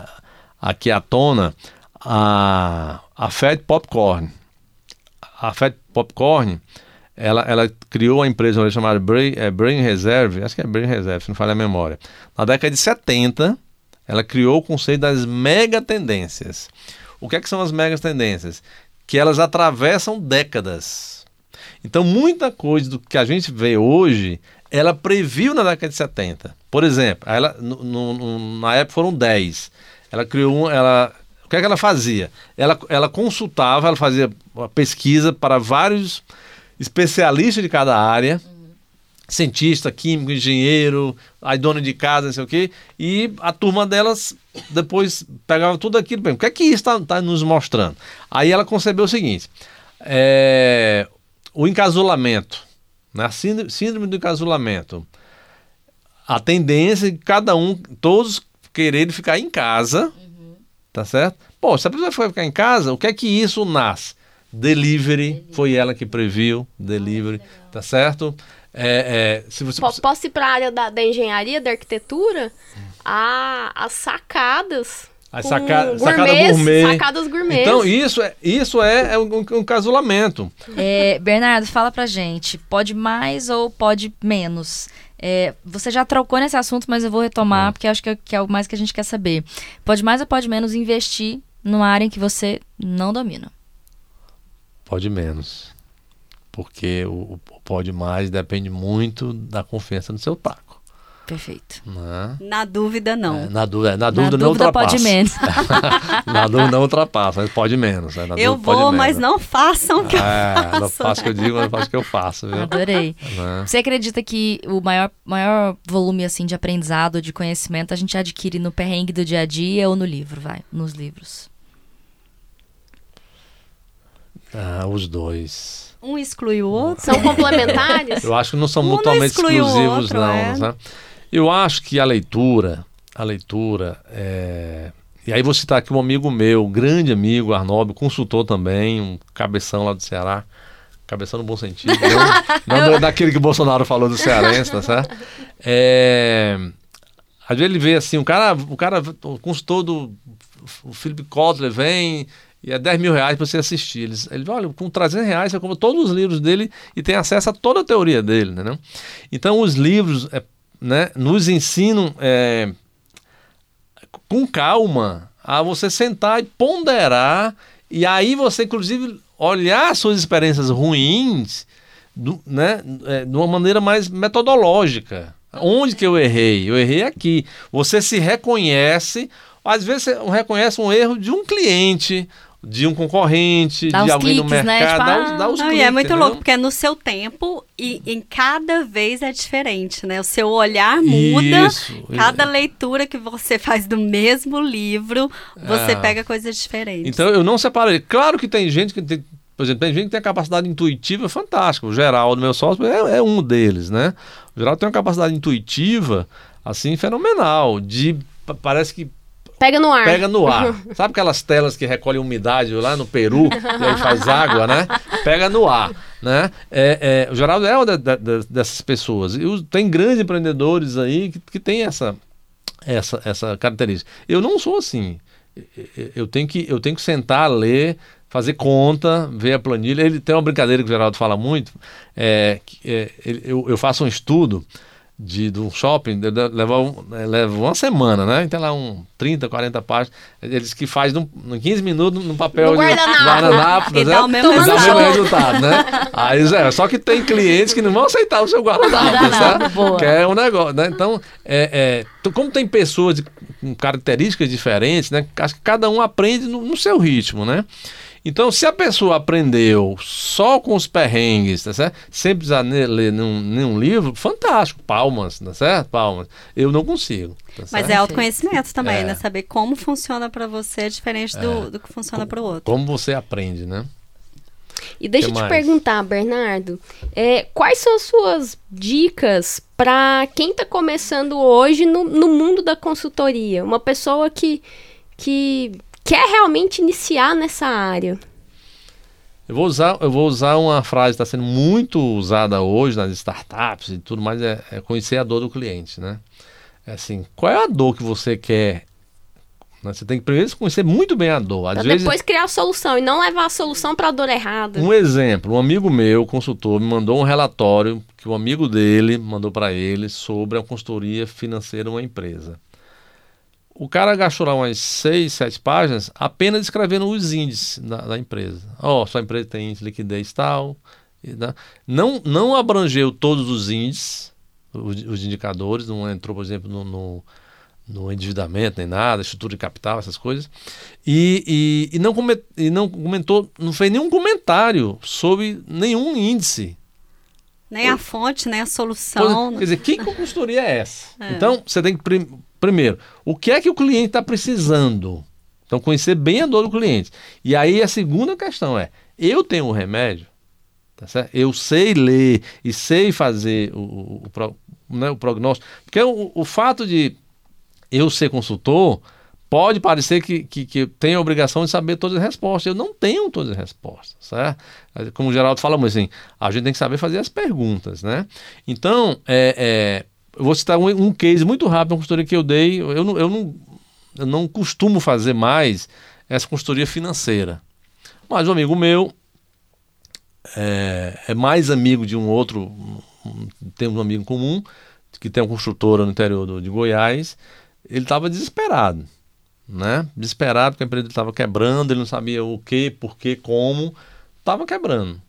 a- aqui à tona a, a Fed Popcorn. A Fed Popcorn, ela, ela criou uma empresa chamada Brain, é, Brain Reserve, acho que é Brain Reserve, se não falha a memória. Na década de 70, ela criou o conceito das mega tendências. O que, é que são as mega tendências? Que elas atravessam décadas. Então, muita coisa do que a gente vê hoje, ela previu na década de 70. Por exemplo, ela, no- no- na época foram 10. Ela criou um. Ela, o que é que ela fazia? Ela, ela consultava, ela fazia uma pesquisa para vários especialistas de cada área cientista, químico, engenheiro, aí dona de casa, não sei o quê, e a turma delas depois pegava tudo aquilo, bem, o que é que isso está nos mostrando? Aí ela concebeu o seguinte, é, o encasulamento, né, a síndrome, síndrome do encasulamento, a tendência de cada um, todos quererem ficar em casa, tá certo? Pô, se a pessoa for ficar em casa, o que é que isso nasce? Delivery, foi ela que previu, delivery, tá certo? É, é, se você, Po- Posso ir para a área da, da engenharia, da arquitetura? A, as sacadas. A com saca- sacada gourmets, gourmet. Sacadas gourmet. Então, isso é, isso é, é um, um casulamento. É, Bernardo, fala pra gente, pode mais ou pode menos? É, você já trocou nesse assunto, mas eu vou retomar, porque acho que é, que é o mais que a gente quer saber. Pode mais ou pode menos investir numa área em que você não domina? Pode menos. Porque o, o pode mais depende muito da confiança no seu taco. Perfeito. Né? Na dúvida, não. É, na dúvida, na dúvida, Na não dúvida ultrapassa. pode menos. *laughs* na dúvida não ultrapassa, mas pode menos. né? Eu vou, menos. mas não façam o que eu É, não faço. faço o que eu digo, mas faço o que eu faço, viu? Adorei. Né? Você acredita que o maior, maior volume assim de aprendizado, de conhecimento, a gente adquire no perrengue do dia a dia ou no livro, vai? Nos livros. Ah, os dois. Um exclui o outro. São complementares? Eu acho que não são Um não mutuamente exclui o exclusivos, outro, não. é. né? Eu acho que a leitura, a leitura, é... e aí vou citar aqui um amigo meu, um grande amigo, Arnaldo, consultor também, um cabeção lá do Ceará. Cabeção no bom sentido, *laughs* não, não daquele que o Bolsonaro falou do cearense, tá certo? É... Às vezes ele vê assim, o cara, o cara, o consultor do o Philip Kotler vem e é 10 mil reais para você assistir. Ele, ele olha, com 300 reais você compra todos os livros dele e tem acesso a toda a teoria dele, entendeu? Então os livros é, né, nos ensinam é, com calma a você sentar e ponderar e aí você inclusive olhar suas experiências ruins do- né, é, de uma maneira mais metodológica. Onde que eu errei? Eu errei aqui. Você se reconhece, às vezes você reconhece um erro de um cliente, de um concorrente, Dá de alguém no cliques, né? mercado. Tipo, dá, ah, os- dá os Não, e cliques, é muito entendeu? louco, porque é no seu tempo e em cada vez é diferente, né? O seu olhar muda. Isso. Cada leitura que você faz do mesmo livro, você É. pega coisas diferentes. Então eu não separei. Claro que tem gente que tem, por exemplo, tem gente que tem a capacidade intuitiva fantástica. O Geraldo, meu sócio, é, é um deles, né? O Geraldo tem uma capacidade intuitiva, assim, fenomenal. De pa- parece que Pega no ar. pega no ar. *laughs* Sabe aquelas telas que recolhem umidade lá no Peru e aí faz água, né? Pega no ar, né? É, é, o Geraldo é uma da- da- da- dessas pessoas. E os- tem grandes empreendedores aí que, que tem essa, essa, essa característica. Eu não sou assim. Eu- tenho que, eu tenho que sentar, ler, fazer conta, ver a planilha. Ele tem uma brincadeira que o Geraldo fala muito. É, é, eu, eu faço um estudo de, de um shopping, leva, um- é, leva uma semana, né? Tem lá um 30, 40 páginas. Eles que faz num, em 15 minutos num papel No de guardanapo. guardanapo, E tá dá o mesmo dá o mesmo resultado. né? Aí, Zé, só que tem clientes que não vão aceitar o seu guardanapo, Guardanapo. Que é um negócio, né? Então, é, é, então, como tem pessoas de- com características diferentes, né? Acho que cada um aprende no, no seu ritmo, né? Então, se a pessoa aprendeu só com os perrengues, tá certo? Sem precisar ne- ler nenhum, nenhum livro, fantástico, palmas, tá certo? Palmas. Eu não consigo. tá Mas certo? é autoconhecimento também, É. né? Saber como funciona pra você é diferente do, do que funciona pro outro. Como você aprende, né? E deixa eu te mais? perguntar, Bernardo, é, quais são as suas dicas para quem está começando hoje no, no mundo da consultoria? Uma pessoa que, que quer realmente iniciar nessa área. Eu vou usar, eu vou usar uma frase que está sendo muito usada hoje nas startups e tudo mais, é, é conhecer a dor do cliente, né? É assim, qual é a dor que você quer? né? Você tem que primeiro conhecer muito bem a dor. Às Pra vezes, depois criar a solução e não levar a solução para a dor errada. um exemplo, um amigo meu, consultor, me mandou um relatório que um amigo dele mandou para ele sobre a consultoria financeira de uma empresa. O cara gastou lá umas seis, sete páginas apenas escrevendo os índices da, da empresa. Ó, sua empresa tem índice de liquidez tal. e, né? Não, não abrangeu todos os índices, os, os indicadores, não entrou, por exemplo, no, no, no endividamento nem nada, estrutura de capital, essas coisas. E, e, e, não, e não comentou, não fez nenhum comentário sobre nenhum índice. Nem a fonte, nem a solução. Quer dizer, que consultoria é essa? É. Então, você tem que, prim- primeiro, o que é que o cliente está precisando? Então, conhecer bem a dor do cliente. E aí, a segunda questão é, eu tenho o remédio? Tá certo? Eu sei ler e sei fazer o, o, o né, o prognóstico. Porque o, o fato de eu ser consultor pode parecer que, que, que tenho a obrigação de saber todas as respostas. Eu não tenho todas as respostas, certo? Como o Geraldo muito assim, a gente tem que saber fazer as perguntas, né? Então, é, é, eu vou citar um, um case muito rápido, uma consultoria que eu dei. Eu não, eu, não, eu não costumo fazer mais essa consultoria financeira. Mas um amigo meu é, é mais amigo de um outro, temos um amigo comum, que tem uma construtora no interior do- de Goiás, ele estava desesperado, né? Desesperado porque a empresa estava quebrando, ele não sabia o que, por que, como, estava quebrando.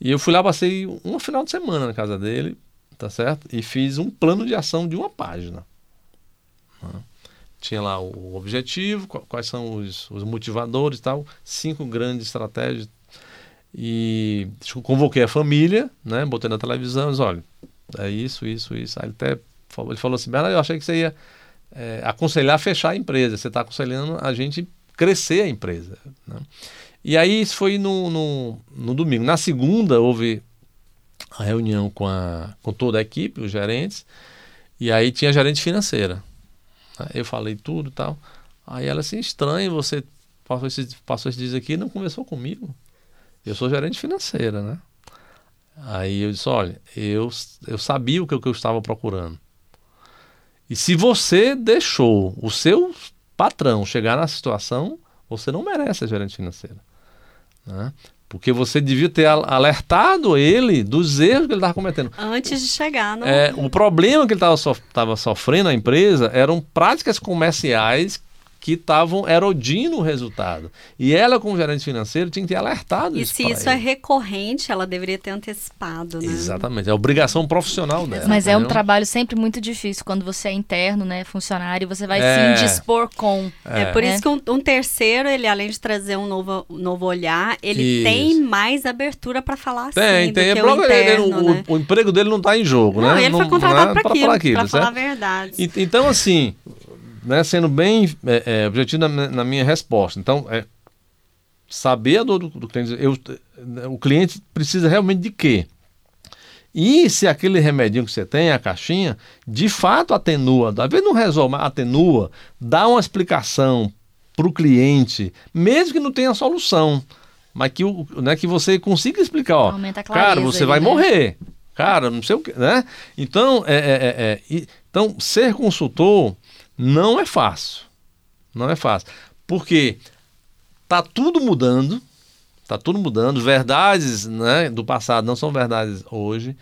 E eu fui lá, passei um final de semana na casa dele, tá certo? E fiz um plano de ação de uma página. Né? Tinha lá o objetivo, quais são os, os motivadores e tal, cinco grandes estratégias. E convoquei a família, né? Botei na televisão, disse, olha, é isso, isso, isso. Aí ele até falou, ele falou assim, eu achei que você ia é, aconselhar a fechar a empresa. Você está aconselhando a gente crescer a empresa. Né? E aí isso foi no, no, no, domingo. Na segunda houve a reunião com, a, com toda a equipe, os gerentes, e aí tinha gerente financeira. Eu falei tudo e tal. Aí ela assim, estranho, você passou esses, passou esses dias aqui e não conversou comigo. Eu sou gerente financeira, né? Aí eu disse, olha, eu, eu sabia o que, o que eu estava procurando. E se você deixou o seu patrão chegar na situação, você não merece a gerente financeira. Né? Porque você devia ter alertado ele dos erros que ele estava cometendo. Antes de chegar. No... É, o problema que ele estava sofrendo na empresa eram práticas comerciais que estavam erodindo o resultado. E ela, como gerente financeiro, tinha que ter alertado e isso. E se isso é ele. é recorrente, ela deveria ter antecipado, né? Exatamente, é obrigação profissional dela. Mas entendeu? é um trabalho sempre muito difícil quando você é interno, né, funcionário, você vai é. se indispor com. É, é por isso que um, um, terceiro, ele além de trazer um novo, um novo olhar, ele isso. tem mais abertura para falar tem, assim tem. do que o, interno, ele, né? o, o, emprego dele não está em jogo, não, né? Ele não, foi contratado é para aquilo, para falar a verdade. Então, assim, né, sendo bem é, é, objetivo na, na, minha resposta. Então, é saber a dor do, do cliente. Eu, o cliente precisa realmente de quê? E se aquele remedinho que você tem, a caixinha, de fato atenua, às vezes não resolve, mas atenua, dá uma explicação para o cliente, mesmo que não tenha solução, mas que, né, que você consiga explicar, ó, cara, você vai né? morrer, cara, não sei o que, né? Então, é, é, é, então ser consultor não é fácil. Não é fácil. Porque tá tudo mudando, tá tudo mudando. Verdades né, do passado não são verdades hoje.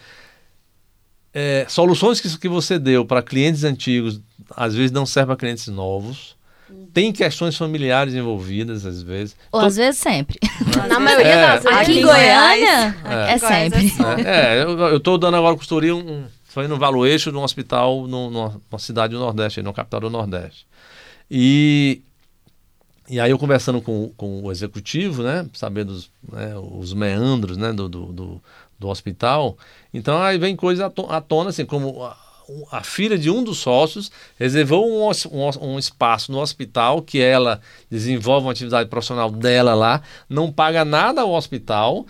É, soluções que, que você deu para clientes antigos às vezes não servem para clientes novos. Tem questões familiares envolvidas, às vezes. Ou às vezes sempre. Na *laughs* maioria é, das vezes. Aqui em Goiânia, é, é sempre. É, eu estou dando agora consultoria um, foi no valuation de um hospital no, numa cidade do Nordeste, numa capital do Nordeste. E, e aí eu conversando com, com o executivo, né, sabendo os, né, os meandros né, do, do, do, do, hospital, então aí vem coisa à tona, assim, como a, a filha de um dos sócios reservou um, um, um, espaço no hospital que ela desenvolve uma atividade profissional dela lá, não paga nada ao hospital,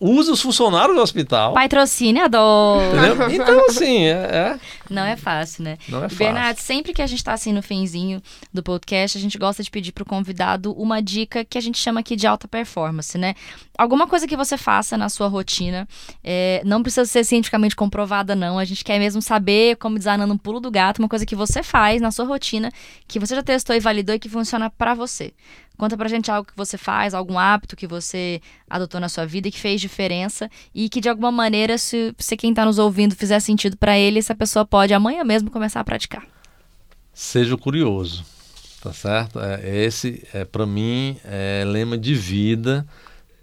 usa os funcionários do hospital. Patrocinador. Entendeu? Então, assim, é, é, Não é fácil, né? Não é fácil. Bernardo, sempre que a gente está assim no finzinho do podcast, a gente gosta de pedir para o convidado uma dica que a gente chama aqui de alta performance, né? Alguma coisa que você faça na sua rotina, é, não precisa ser cientificamente comprovada, não. A gente quer mesmo saber, como desarnando um pulo do gato, uma coisa que você faz na sua rotina, que você já testou e validou e que funciona para você. Conta pra gente algo que você faz, algum hábito que você adotou na sua vida e que fez diferença e que de alguma maneira, se, se quem está nos ouvindo fizer sentido para ele, essa pessoa pode amanhã mesmo começar a praticar. Seja curioso, tá certo? É, esse, é, para mim, é lema de vida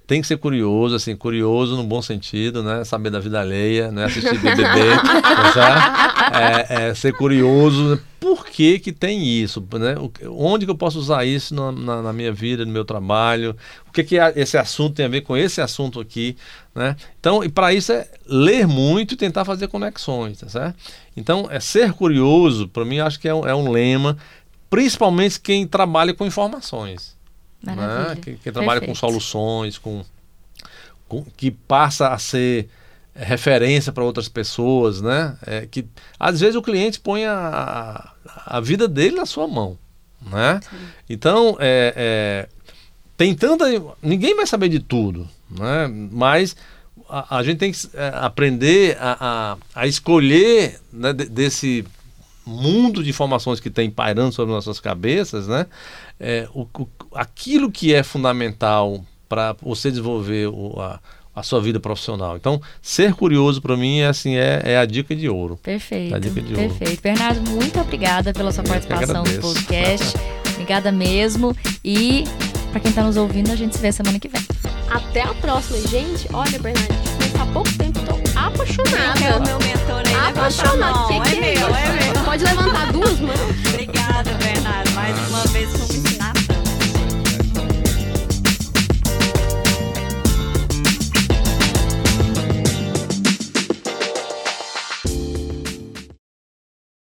tem que ser curioso, assim, curioso no bom sentido, né? Saber da vida alheia, não é assistir BBB, *laughs* é, é, ser curioso, né? por que que tem isso, né? Onde que eu posso usar isso na, na, na minha vida, no meu trabalho? O que que esse assunto tem a ver com esse assunto aqui, né? Então, e para isso é ler muito e tentar fazer conexões, tá certo? Então, é ser curioso, para mim, acho que é um, é um lema, principalmente quem trabalha com informações. Né? Que, que trabalha com soluções, com, com, que passa a ser referência para outras pessoas, né? É, que às vezes o cliente põe a, a vida dele na sua mão, né? Então é, é, tem tanta ninguém vai saber de tudo, né? Mas a, a gente tem que é, aprender a, a, a escolher né, desse mundo de informações que tem pairando sobre nossas cabeças, né? É, o, o, aquilo que é fundamental para você desenvolver o, a, a sua vida profissional. Então, ser curioso para mim é assim é, é, a dica de ouro. Perfeito. É a dica de perfeito. Ouro. Bernardo, muito obrigada pela sua participação no podcast. obrigada mesmo. E para quem está nos ouvindo, a gente se vê semana que vem. Até a próxima, gente. Olha, Bernardo, a gente há pouco tempo, tô apaixonada. É o meu mentor aí. Que é que meu, é meu. Pode levantar duas mãos.